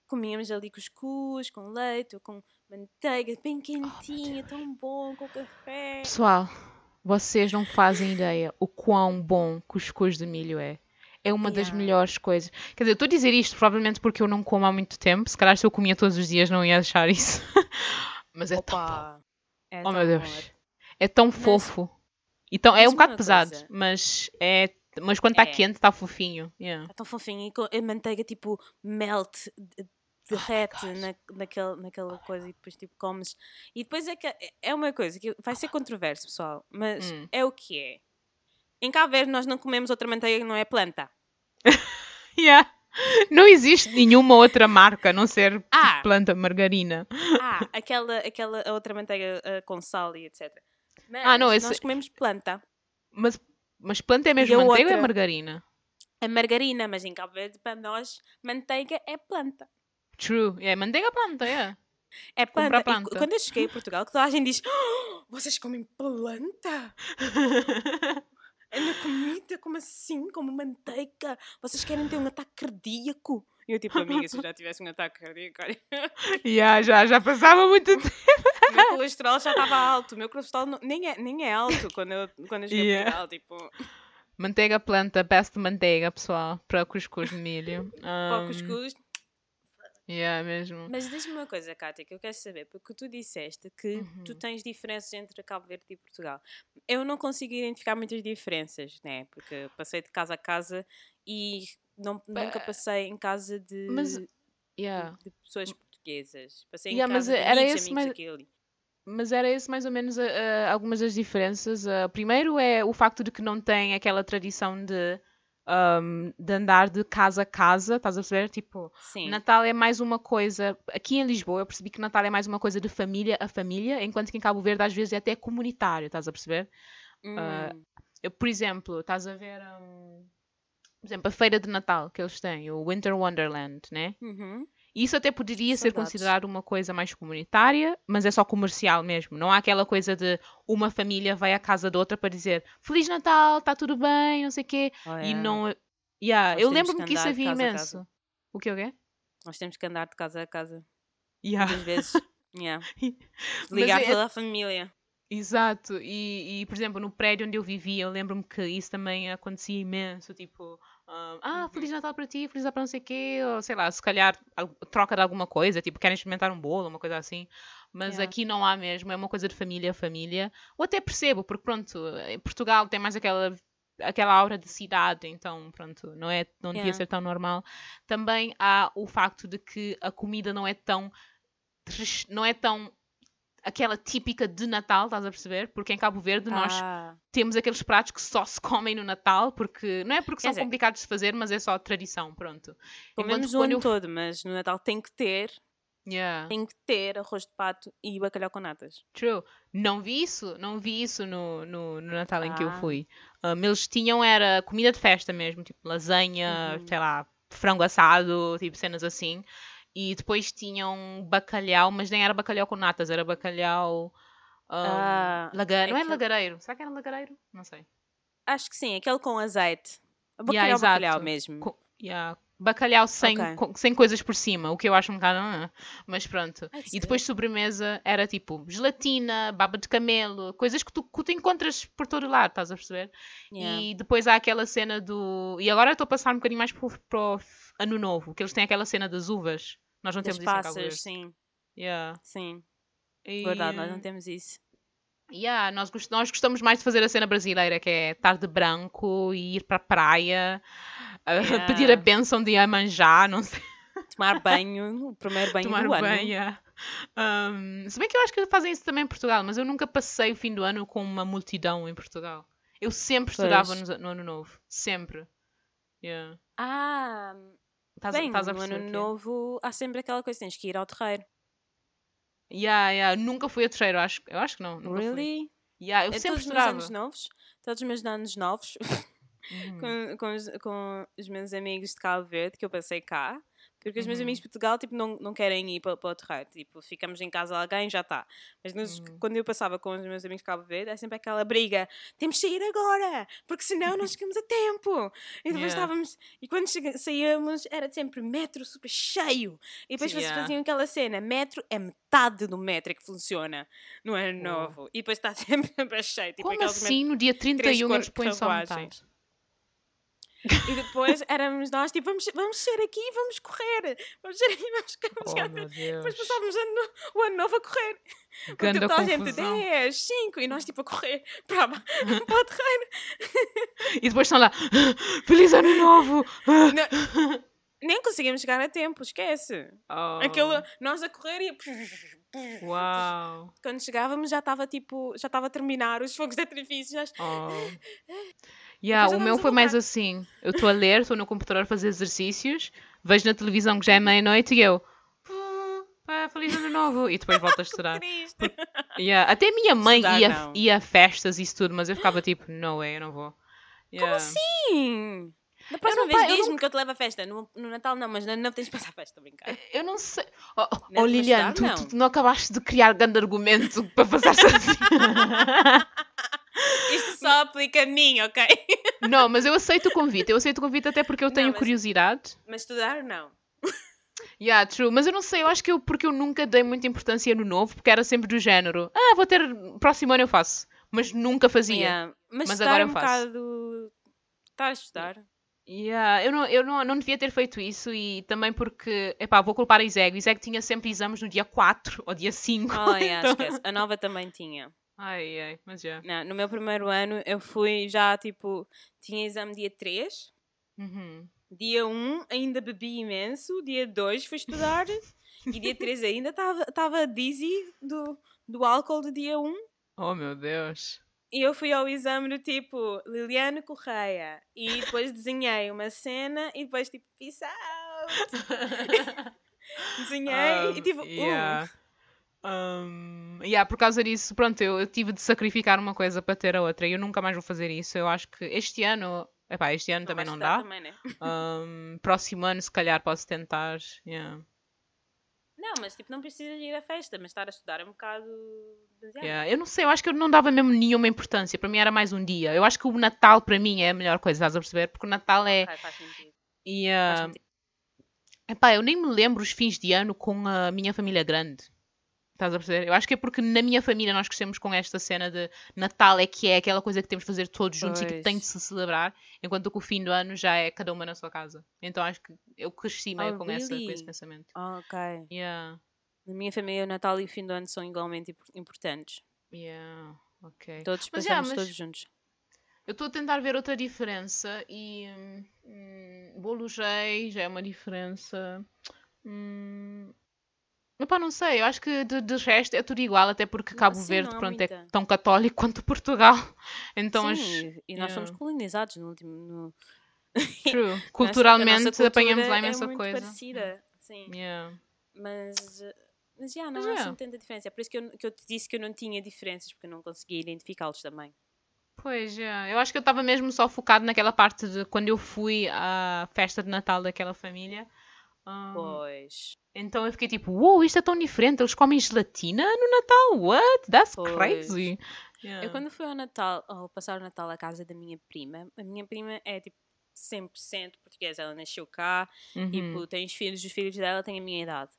comíamos ali cuscuz com leite ou com manteiga, Oh, bem quentinha, tão bom, com café. Pessoal, vocês não fazem ideia o quão bom cuscuz de milho é. É uma das Yeah. melhores coisas. Quer dizer, eu estou a dizer isto provavelmente porque eu não como há muito tempo. Se calhar se eu comia todos os dias não ia achar isso. Mas é tão bom. Opa! É Oh tão meu bom, Deus. É tão fofo. Então, é um bocado pesado, coisa. mas é. Mas quando está É. quente, está fofinho. Yeah. É tão fofinho e a manteiga tipo melt, derrete gosh. na, naquele, naquela coisa e depois tipo comes. E depois é que é uma coisa que vai ser controverso, pessoal, mas Hum. é o que é. Em Cabo Verde nós não comemos outra manteiga que não é planta. Yeah. Não existe nenhuma outra marca a não ser Ah! planta margarina. Ah, aquela, aquela outra manteiga ah, com sal e etc. Mas Ah, não, esse- nós comemos planta. Mas, mas planta é mesmo manteiga ou é outra? margarina? É margarina, mas em Cabo Verde para nós manteiga é planta. True. É manteiga planta, é. É planta. Planta. quando eu cheguei a Portugal, toda a gente diz: "Oh, vocês comem planta? É na comida, como assim? Como manteiga? Vocês querem ter um ataque cardíaco? E eu, tipo, amiga, se eu já tivesse um ataque cardíaco, olha, yeah, já, já passava muito tempo. meu colesterol já estava alto. O meu colesterol não- nem, é, nem é alto quando eu, quando eu cheguei Yeah. a Portugal. Tipo, Manteiga planta, best manteiga, pessoal, para cuscuz de milho. para o Um, cuscuz. Yeah, mesmo. Mas diz-me uma coisa, Kátia, que eu quero saber, porque tu disseste que tu Uhum. tens diferenças entre Cabo Verde e Portugal. Eu não consigo identificar muitas diferenças, né? Porque passei de casa a casa e não, nunca passei em casa de, Mas, de- yeah. de pessoas portuguesas. Passei Yeah, em mas casa de era amigos, esse amigos mais- aqui e ali. Mas era esse mais ou menos ah, algumas das diferenças. Ah, primeiro é o facto de que não tem aquela tradição de, ahm, de andar de casa a casa, estás a perceber? Tipo, Sim. Natal é mais uma coisa. Aqui em Lisboa eu percebi que Natal é mais uma coisa de família a família, enquanto que em Cabo Verde às vezes é até comunitário, estás a perceber? Hum, Eu, por exemplo, estás a ver. hum, por exemplo, a feira de Natal que eles têm, o Winter Wonderland, né? uhum. E Isso até poderia ser considerado uma coisa mais comunitária, mas é só comercial mesmo. Não há aquela coisa de uma família vai à casa de outra para dizer Feliz Natal, está tudo bem, não sei o quê. Oh, E yeah. não. Yeah, Nós eu lembro-me que que isso havia imenso. O que o quê? Nós temos que andar de casa a casa. Yeah. Muitas vezes. yeah. Ligar é- toda a família. Exato, e, e, por exemplo, no prédio onde eu vivia, eu lembro-me que isso também acontecia imenso, tipo, ah, ah, Uhum. Feliz Natal para ti, Feliz Natal para não sei o quê, ou sei lá, se calhar al- troca de alguma coisa, tipo, querem experimentar um bolo, uma coisa assim, mas Yeah. aqui não há mesmo, é uma coisa de família a família, ou até percebo, porque pronto, em Portugal tem mais aquela aquela aura de cidade, então pronto, não é não devia Yeah. ser tão normal. Também há o facto de que a comida não é tão não é tão aquela típica de Natal, estás a perceber? Porque em Cabo Verde nós Ah, temos aqueles pratos que só se comem no Natal, porque não é porque são complicados de fazer, mas é só tradição, pronto. comemos o ano eu- todo, mas no Natal tem que ter, Yeah, tem que ter arroz de pato e bacalhau com natas. true. Não vi isso, não vi isso no, no, no Natal em que eu Ah. fui. Um, eles tinham era comida de festa mesmo, tipo lasanha, Uhum. sei lá, frango assado, tipo cenas assim. E depois tinham bacalhau, mas nem era bacalhau com natas, era bacalhau. Um, Ah, laga... Não é aquele- lagareiro? Será que era lagareiro? Não sei. Acho que sim, aquele com azeite. O Yeah, bacalhau, bacalhau mesmo. Co- yeah. Bacalhau sem, Ok. com- sem coisas por cima, o que eu acho um bocado. ah, Mas pronto. Ai, E depois sobremesa era tipo gelatina, baba de camelo, coisas que tu, que tu encontras por todo lado, estás a perceber? Yeah. E depois há aquela cena do. E agora estou a passar um bocadinho mais para o- ano novo, que eles têm aquela cena das uvas. Nós não Das temos isso em passas, sim. Yeah. Sim, E, verdade, nós não temos isso. yeah, nós, nós gostamos mais de fazer a cena brasileira, que é estar de branco e ir para a praia, Yeah. pedir a bênção de Iemanjá, não sei, Tomar banho, o primeiro banho tomar do ano. banho. yeah. Um, se bem que eu acho que fazem isso também em Portugal, mas eu nunca passei o fim do ano com uma multidão em Portugal. Eu sempre Pois. estudava no, no ano novo. Sempre. Yeah. Ah, Estás, a- bem, estás a no ano novo há sempre aquela coisa, tens que ir ao terreiro. Yeah, yeah. Nunca fui a terreiro, acho, eu acho que não. Nunca fui. Really? Yeah, eu É sempre todos os meus estudava. anos novos, todos os meus anos novos, Uhum. com, com, os, com os meus amigos de Cabo Verde, que eu passei cá, porque os meus Uhum. amigos de Portugal tipo, não, não querem ir para, para o terreiro, tipo, ficamos em casa de alguém já está. Mas Uhum. quando eu passava com os meus amigos de Cabo Verde, é sempre aquela briga: temos de sair agora, porque senão não chegamos a tempo. E depois Yeah. estávamos, e quando saíamos, era sempre metro super cheio. E depois vocês Yeah. faziam aquela cena: metro é metade do metro que funciona no ano Oh. novo. E depois está sempre cheio. Tipo, Como assim no dia 31 cor- eles põem só metade? E depois éramos nós, tipo, vamos, vamos ser aqui, vamos correr. Vamos ser aqui, vamos Oh chegar. meu depois passávamos o ano, o ano novo a correr. Porque Ganda toda a gente, confusão. 10, 5, e nós, tipo, a correr para, para o terreno. E depois estão lá, Feliz Ano Novo! Não, nem conseguimos chegar a tempo, esquece. Oh, Aquilo, nós a correr e. Uau! Quando chegávamos já estava tipo, já estava a terminar os fogos de artifício. Oh. Yeah, o meu foi mais assim. Eu estou a ler, estou no computador a fazer exercícios, vejo na televisão que já é meia-noite e eu. "Ah, pá, Feliz Ano Novo! E depois volto a estudar. Yeah, Até a minha mãe Estudar, ia, não. ia a festas e isso tudo, mas eu ficava tipo, no way, eu não vou. Yeah. Sim! Da próxima não vez diz-me que eu te levo a festa. No, no Natal não, mas Ano Novo tens de passar a festa, brincar. Eu não sei. Oh, oh, Não, oh, estudar, tu, não. tu não acabaste de criar grande argumento para passar sozinha. Isto só aplica a mim, ok? não, mas eu aceito o convite. Eu aceito o convite até porque eu Não, tenho mas- curiosidade. Mas estudar, não. Yeah, true. Mas eu não sei, eu acho que eu, porque eu nunca dei muita importância no novo, porque era sempre do género. Ah, vou ter. Próximo ano eu faço. Mas nunca fazia. Yeah. Mas, Mas agora é um eu faço. bocado... Estás a estudar? Yeah, eu não, eu não, não devia ter feito isso e também porque, epá, vou culpar a Iseg. Iseg tinha sempre exames no dia 4 ou dia 5. Oh, yeah, então-. A nova também tinha. Ai, ai, mas já. Não, no meu primeiro ano eu fui já, tipo... Tinha exame dia 3. Uhum. Dia 1 ainda bebi imenso. Dia 2 fui estudar. e dia 3 ainda estava dizzy do, do álcool do dia 1. Oh meu Deus. E eu fui ao exame do tipo Liliane Correia e depois desenhei uma cena e depois tipo peace out. Desenhei e Um, tipo, yeah. Um, yeah, por causa disso, pronto, eu, eu tive de sacrificar uma coisa para ter a outra e eu nunca mais vou fazer isso. Eu acho que este ano, epá, este ano uh, também não dá. Também, né? Um, próximo ano, se calhar, posso tentar. yeah. Não, mas tipo, não precisas ir à festa, mas estar a estudar é um bocado. Yeah, Eu não sei, eu acho que eu não dava mesmo nenhuma importância. Para mim era mais um dia. Eu acho que o Natal para mim é a melhor coisa, estás a perceber? Porque o Natal é. Ok, faz sentido. E, Faz ah, sentido. epá, eu nem me lembro os fins de ano com a minha família grande. Estás a perceber? Eu acho que é porque na minha família nós crescemos com esta cena de Natal é que é aquela coisa que temos de fazer todos juntos e que Pois. tem de se celebrar, enquanto que o fim do ano já é cada uma na sua casa. Então acho que eu cresci meio Oh, com, essa, com esse really? pensamento. Ah, ok. Yeah, Na minha família, o Natal e o fim do ano são igualmente impor- importantes. yeah, ok. Todos Mas, passamos yeah, mas- todos juntos. Eu estou a tentar ver outra diferença e hum, hum, bolo já é uma diferença. Hum, epá, não sei, eu acho que de, de resto é tudo igual, até porque Cabo Verde não há pronto, é tão católico quanto Portugal. Então Sim, acho e nós yeah. fomos colonizados no último. No... true. Culturalmente apanhamos lá imensa é muito coisa. parecida, sim. Yeah. Mas, eh, mas já, não Mas há assim tanta diferença. É por isso que eu, que eu te disse que eu não tinha diferenças, porque eu não conseguia identificá-los também. Pois, yeah. eu acho que eu estava mesmo só focado naquela parte de quando eu fui à festa de Natal daquela família. Um, Pois. então eu fiquei tipo, uou, isto é tão diferente. Eles comem gelatina no Natal? What? That's Pois. crazy. Yeah. Eu quando fui ao Natal, ao passar o Natal à casa da minha prima, a minha prima é tipo 100% portuguesa. Ela nasceu cá, Uhum, tipo, tem os filhos, os filhos dela têm a minha idade.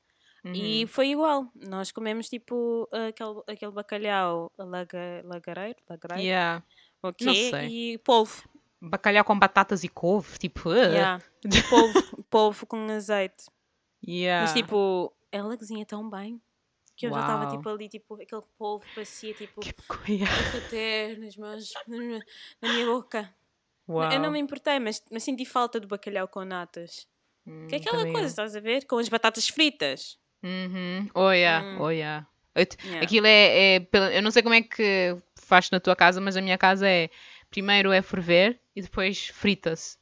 uhum. E foi igual. Nós comemos tipo aquele, aquele bacalhau laga, lagareiro, lagareiro Yeah. o Não quê? sei. E polvo. Bacalhau com batatas e couve, tipo, uh. Yeah. polvo, polvo com azeite. Yeah. Mas tipo, ela cozinha tão bem que eu já estava Uau. tipo ali, tipo, aquele polvo parecia tipo até nas mãos, na minha, boca. Uau. Eu não me importei, mas, mas senti falta do bacalhau com natas. Hum, Que é aquela eu. coisa, estás a ver? Com as batatas fritas. Uhum. Oh, yeah. Hum. Oh, yeah. Yeah. Aquilo é, é Eu não sei como é que faz na tua casa, mas a minha casa é. Primeiro é ferver e depois frita-se.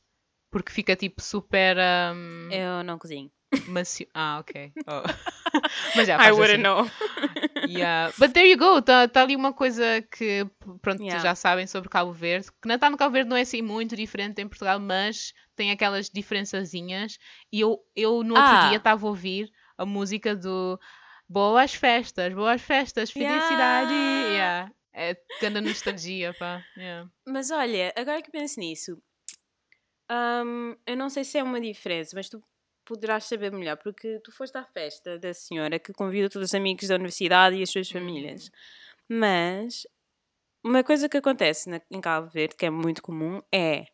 Porque fica tipo super um, Eu não cozinho. macio. Ah, ok. Oh. mas já I faz wouldn't assim. know. Yeah. But there you go, está tá ali uma coisa que pronto, Yeah. já sabem sobre Cabo Verde. Que Natal no Cabo Verde não é assim muito diferente em Portugal, mas tem aquelas diferençazinhas. E eu, eu no outro Ah. dia estava a ouvir a música do Boas Festas, Boas Festas, Felicidade. Yeah. Yeah. É grande nostalgia, pá. Yeah. Mas olha, agora que penso nisso, hum, eu não sei se é uma diferença, mas tu poderás saber melhor, porque tu foste à festa da senhora que convida todos os amigos da universidade e as suas famílias. Mas uma coisa que acontece na- em Cabo Verde, que é muito comum, é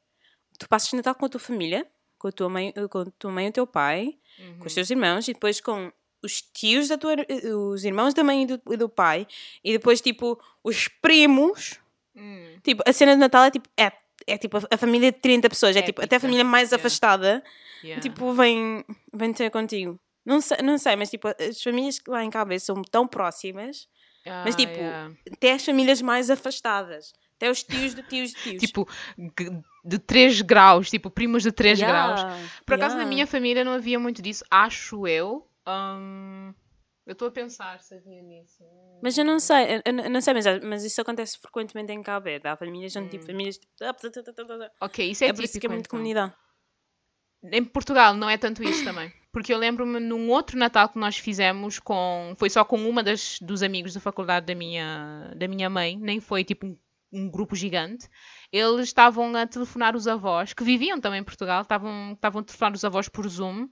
tu passas Natal com a tua família, com a tua mãe, com a tua mãe e o teu pai, com os teus irmãos, e depois com os tios da tua, os irmãos da mãe e do, e do pai, e depois tipo os primos. Hum. Tipo, a cena de Natal é tipo, é, é tipo a, família de 30 pessoas, é tipo, até a família mais yeah. afastada, Yeah. tipo, vem, vem ter contigo. Não sei, não sei, mas tipo, as famílias que lá em Cabo Verde são tão próximas, mas, Ah, tipo, yeah. até as famílias mais afastadas, até os tios de tios de tios. Tipo, de 3 graus, tipo, primos de 3 graus. Por acaso na minha família não havia muito disso, acho eu. Hum, eu estou a pensar se havia nisso. Mas eu não sei, eu, não sei, mas, mas isso acontece frequentemente em Cabo Verde. Há famílias, são Hum. tipo famílias. Tipo, Ok, isso é, é por isso que é típico, muito então. comunidade. Em Portugal não é tanto isso também. Porque eu lembro-me num outro Natal que nós fizemos com. Foi só com uma das, dos amigos da faculdade da minha, da minha mãe, nem foi tipo um, um grupo gigante. Eles estavam a telefonar os avós, que viviam também em Portugal, estavam, estavam a telefonar os avós por Zoom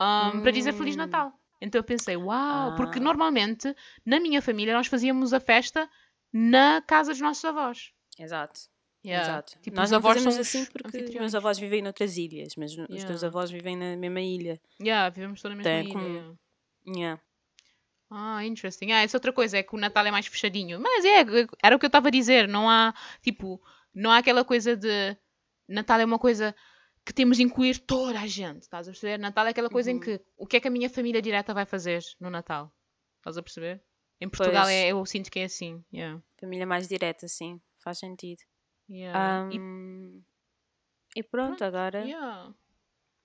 um, para dizer Feliz Hum. Natal. Então eu pensei, uau, porque Ah. normalmente na minha família nós fazíamos a festa na casa dos nossos avós. Exato. Yeah. Exato. Tipo, Nós os avós são assim porque os meus avós vivem noutras ilhas, mas os teus Yeah. avós vivem na mesma ilha. Yeah, vivemos toda na mesma É ilha. comum. yeah. Yeah. Ah, interesting. Ah, essa outra coisa é que o Natal é mais fechadinho. Mas é, era o que eu estava a dizer. Não há, tipo, não há aquela coisa de. Natal é uma coisa que temos de incluir toda a gente. Estás a perceber? Natal é aquela coisa em Uhum. que o que é que a minha família direta vai fazer no Natal? Estás a perceber? Em Portugal é, eu sinto que é assim. Yeah. Família mais direta, sim. Faz sentido. Yeah. E Ahm, e pronto, agora. Yeah.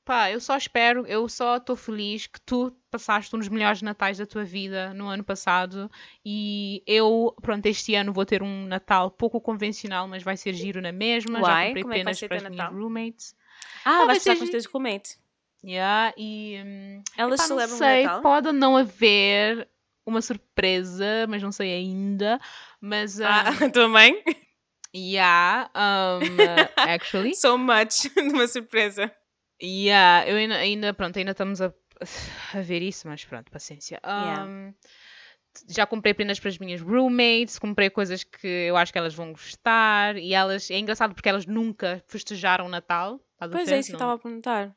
Pá, eu só espero, eu só estou feliz que tu passaste um dos melhores natais da tua vida no ano passado e eu, pronto, este ano vou ter um Natal pouco convencional, mas vai ser giro na mesma. Já Uai, comprei como é penas ser para as minhas roommates. Ah, vai estar com os roommates. Yeah, e hum, Elas epá, não celebram o sei, Natal? pode não haver uma surpresa, mas não sei ainda. Mas, Ah, um, a tua mãe? yeah, um, actually. So much de uma surpresa. Yeah, eu ainda, ainda, pronto, ainda estamos a, a ver isso, mas pronto, paciência. Yeah. Já comprei prendas para as minhas roommates, comprei coisas que eu acho que elas vão gostar e elas, é engraçado porque elas nunca festejaram o Natal. Pois é isso que eu estava a perguntar.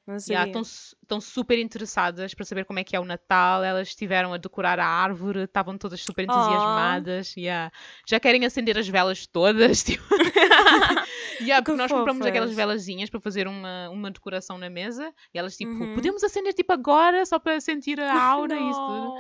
Estão, su- estão super interessadas para saber como é que é o Natal. Elas estiveram a decorar a árvore, estavam todas super entusiasmadas. yeah. Já querem acender as velas todas. Tipo. yeah, porque Que nós compramos aquelas fofas. velazinhas para fazer uma, uma decoração na mesa. E elas, tipo, Uhum. podemos acender tipo agora só para sentir a aura e isso tudo.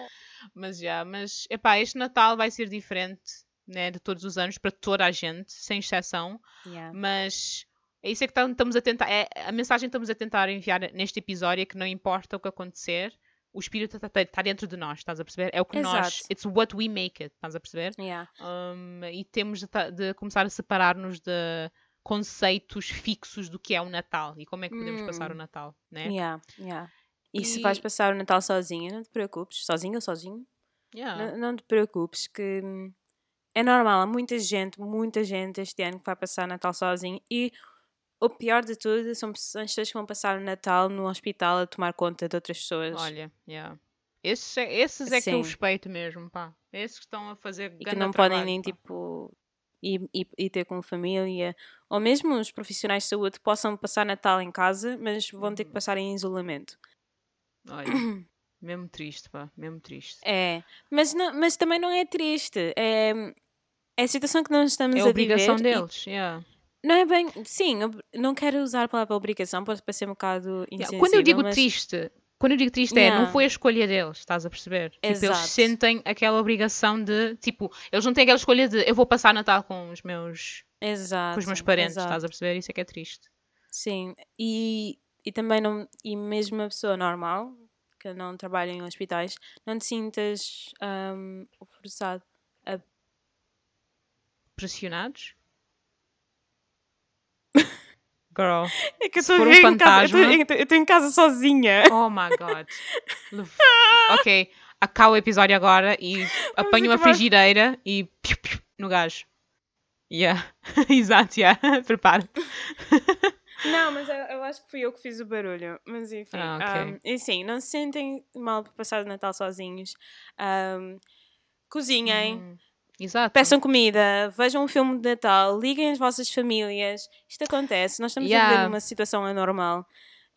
Mas já, mas epá, este Natal vai ser diferente né, de todos os anos para toda a gente, sem exceção. Yeah. Mas é isso é que tam- estamos a tentar. É, a mensagem que estamos a tentar enviar neste episódio é que não importa o que acontecer, o espírito está dentro de nós, estás a perceber? É o que nós. Exato. It's what we make it, estás a perceber? Yeah. Um, e temos de, de começar a separar-nos de conceitos fixos do que é o Natal e como é que podemos passar o Hum. Natal, né? Yeah. Yeah. E, se vais E- passar o Natal sozinha, não te preocupes. Sozinha ou sozinho? Yeah. Não, não te preocupes, que hum, é normal. Há muita gente, muita gente este ano que vai passar Natal sozinho. E o pior de tudo são pessoas as pessoas que vão passar o Natal no hospital a tomar conta de outras pessoas. Olha, yeah. Esses, é- esses é que eu respeito mesmo, pá. Esses que estão a fazer e que não podem trabalho, nem pá. tipo ir, ir, ir ter com família. Ou mesmo os profissionais de saúde possam passar Natal em casa, mas vão ter que Uhum. passar em isolamento. Olha, mesmo triste, pá. Mesmo triste. É, mas, não, mas também não é triste. É, é a situação que nós estamos É a obrigação viver. e- deles, yeah. Não é bem. Sim, não quero usar a palavra obrigação, pode parecer um bocado Yeah, insensível. Quando eu digo mas... triste, quando eu digo triste é, não Yeah. foi a escolha deles, estás a perceber? Tipo, eles Exato. sentem aquela obrigação de, tipo, eles não têm aquela escolha de eu vou passar Natal com os meus, Exato. com os meus parentes, exato. estás a perceber? Isso é que é triste. Sim, e, e também não. E mesmo uma pessoa normal, que não trabalha em hospitais, não te sintas ahm, forçado. Pressionados? Girl. É que eu estou um em fantasma- eu estou em casa sozinha. Oh my god. Ok, acaba o episódio agora e apanho uma frigideira e piu, piu, no gajo. Yeah. Exato, yeah. Prepara-te. Não, mas eu, eu acho que fui eu que fiz o barulho. Mas enfim. Ah, ok. ahm, e sim, não se sentem mal por passar o Natal sozinhos. Ahm, cozinhem. Hum, Exato. Peçam comida, vejam um filme de Natal, liguem as vossas famílias. Isto acontece, nós estamos a Yeah. viver numa situação anormal.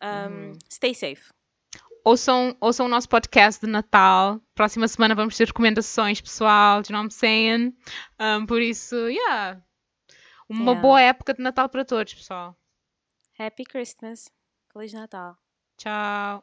Um, Stay safe. Ouçam, ouçam o nosso podcast de Natal. Próxima semana vamos ter recomendações, pessoal. Do you know what I'm saying? Um, por isso, yeah. Uma Yeah. boa época de Natal para todos, pessoal. Happy Christmas. Feliz Natal. Tchau.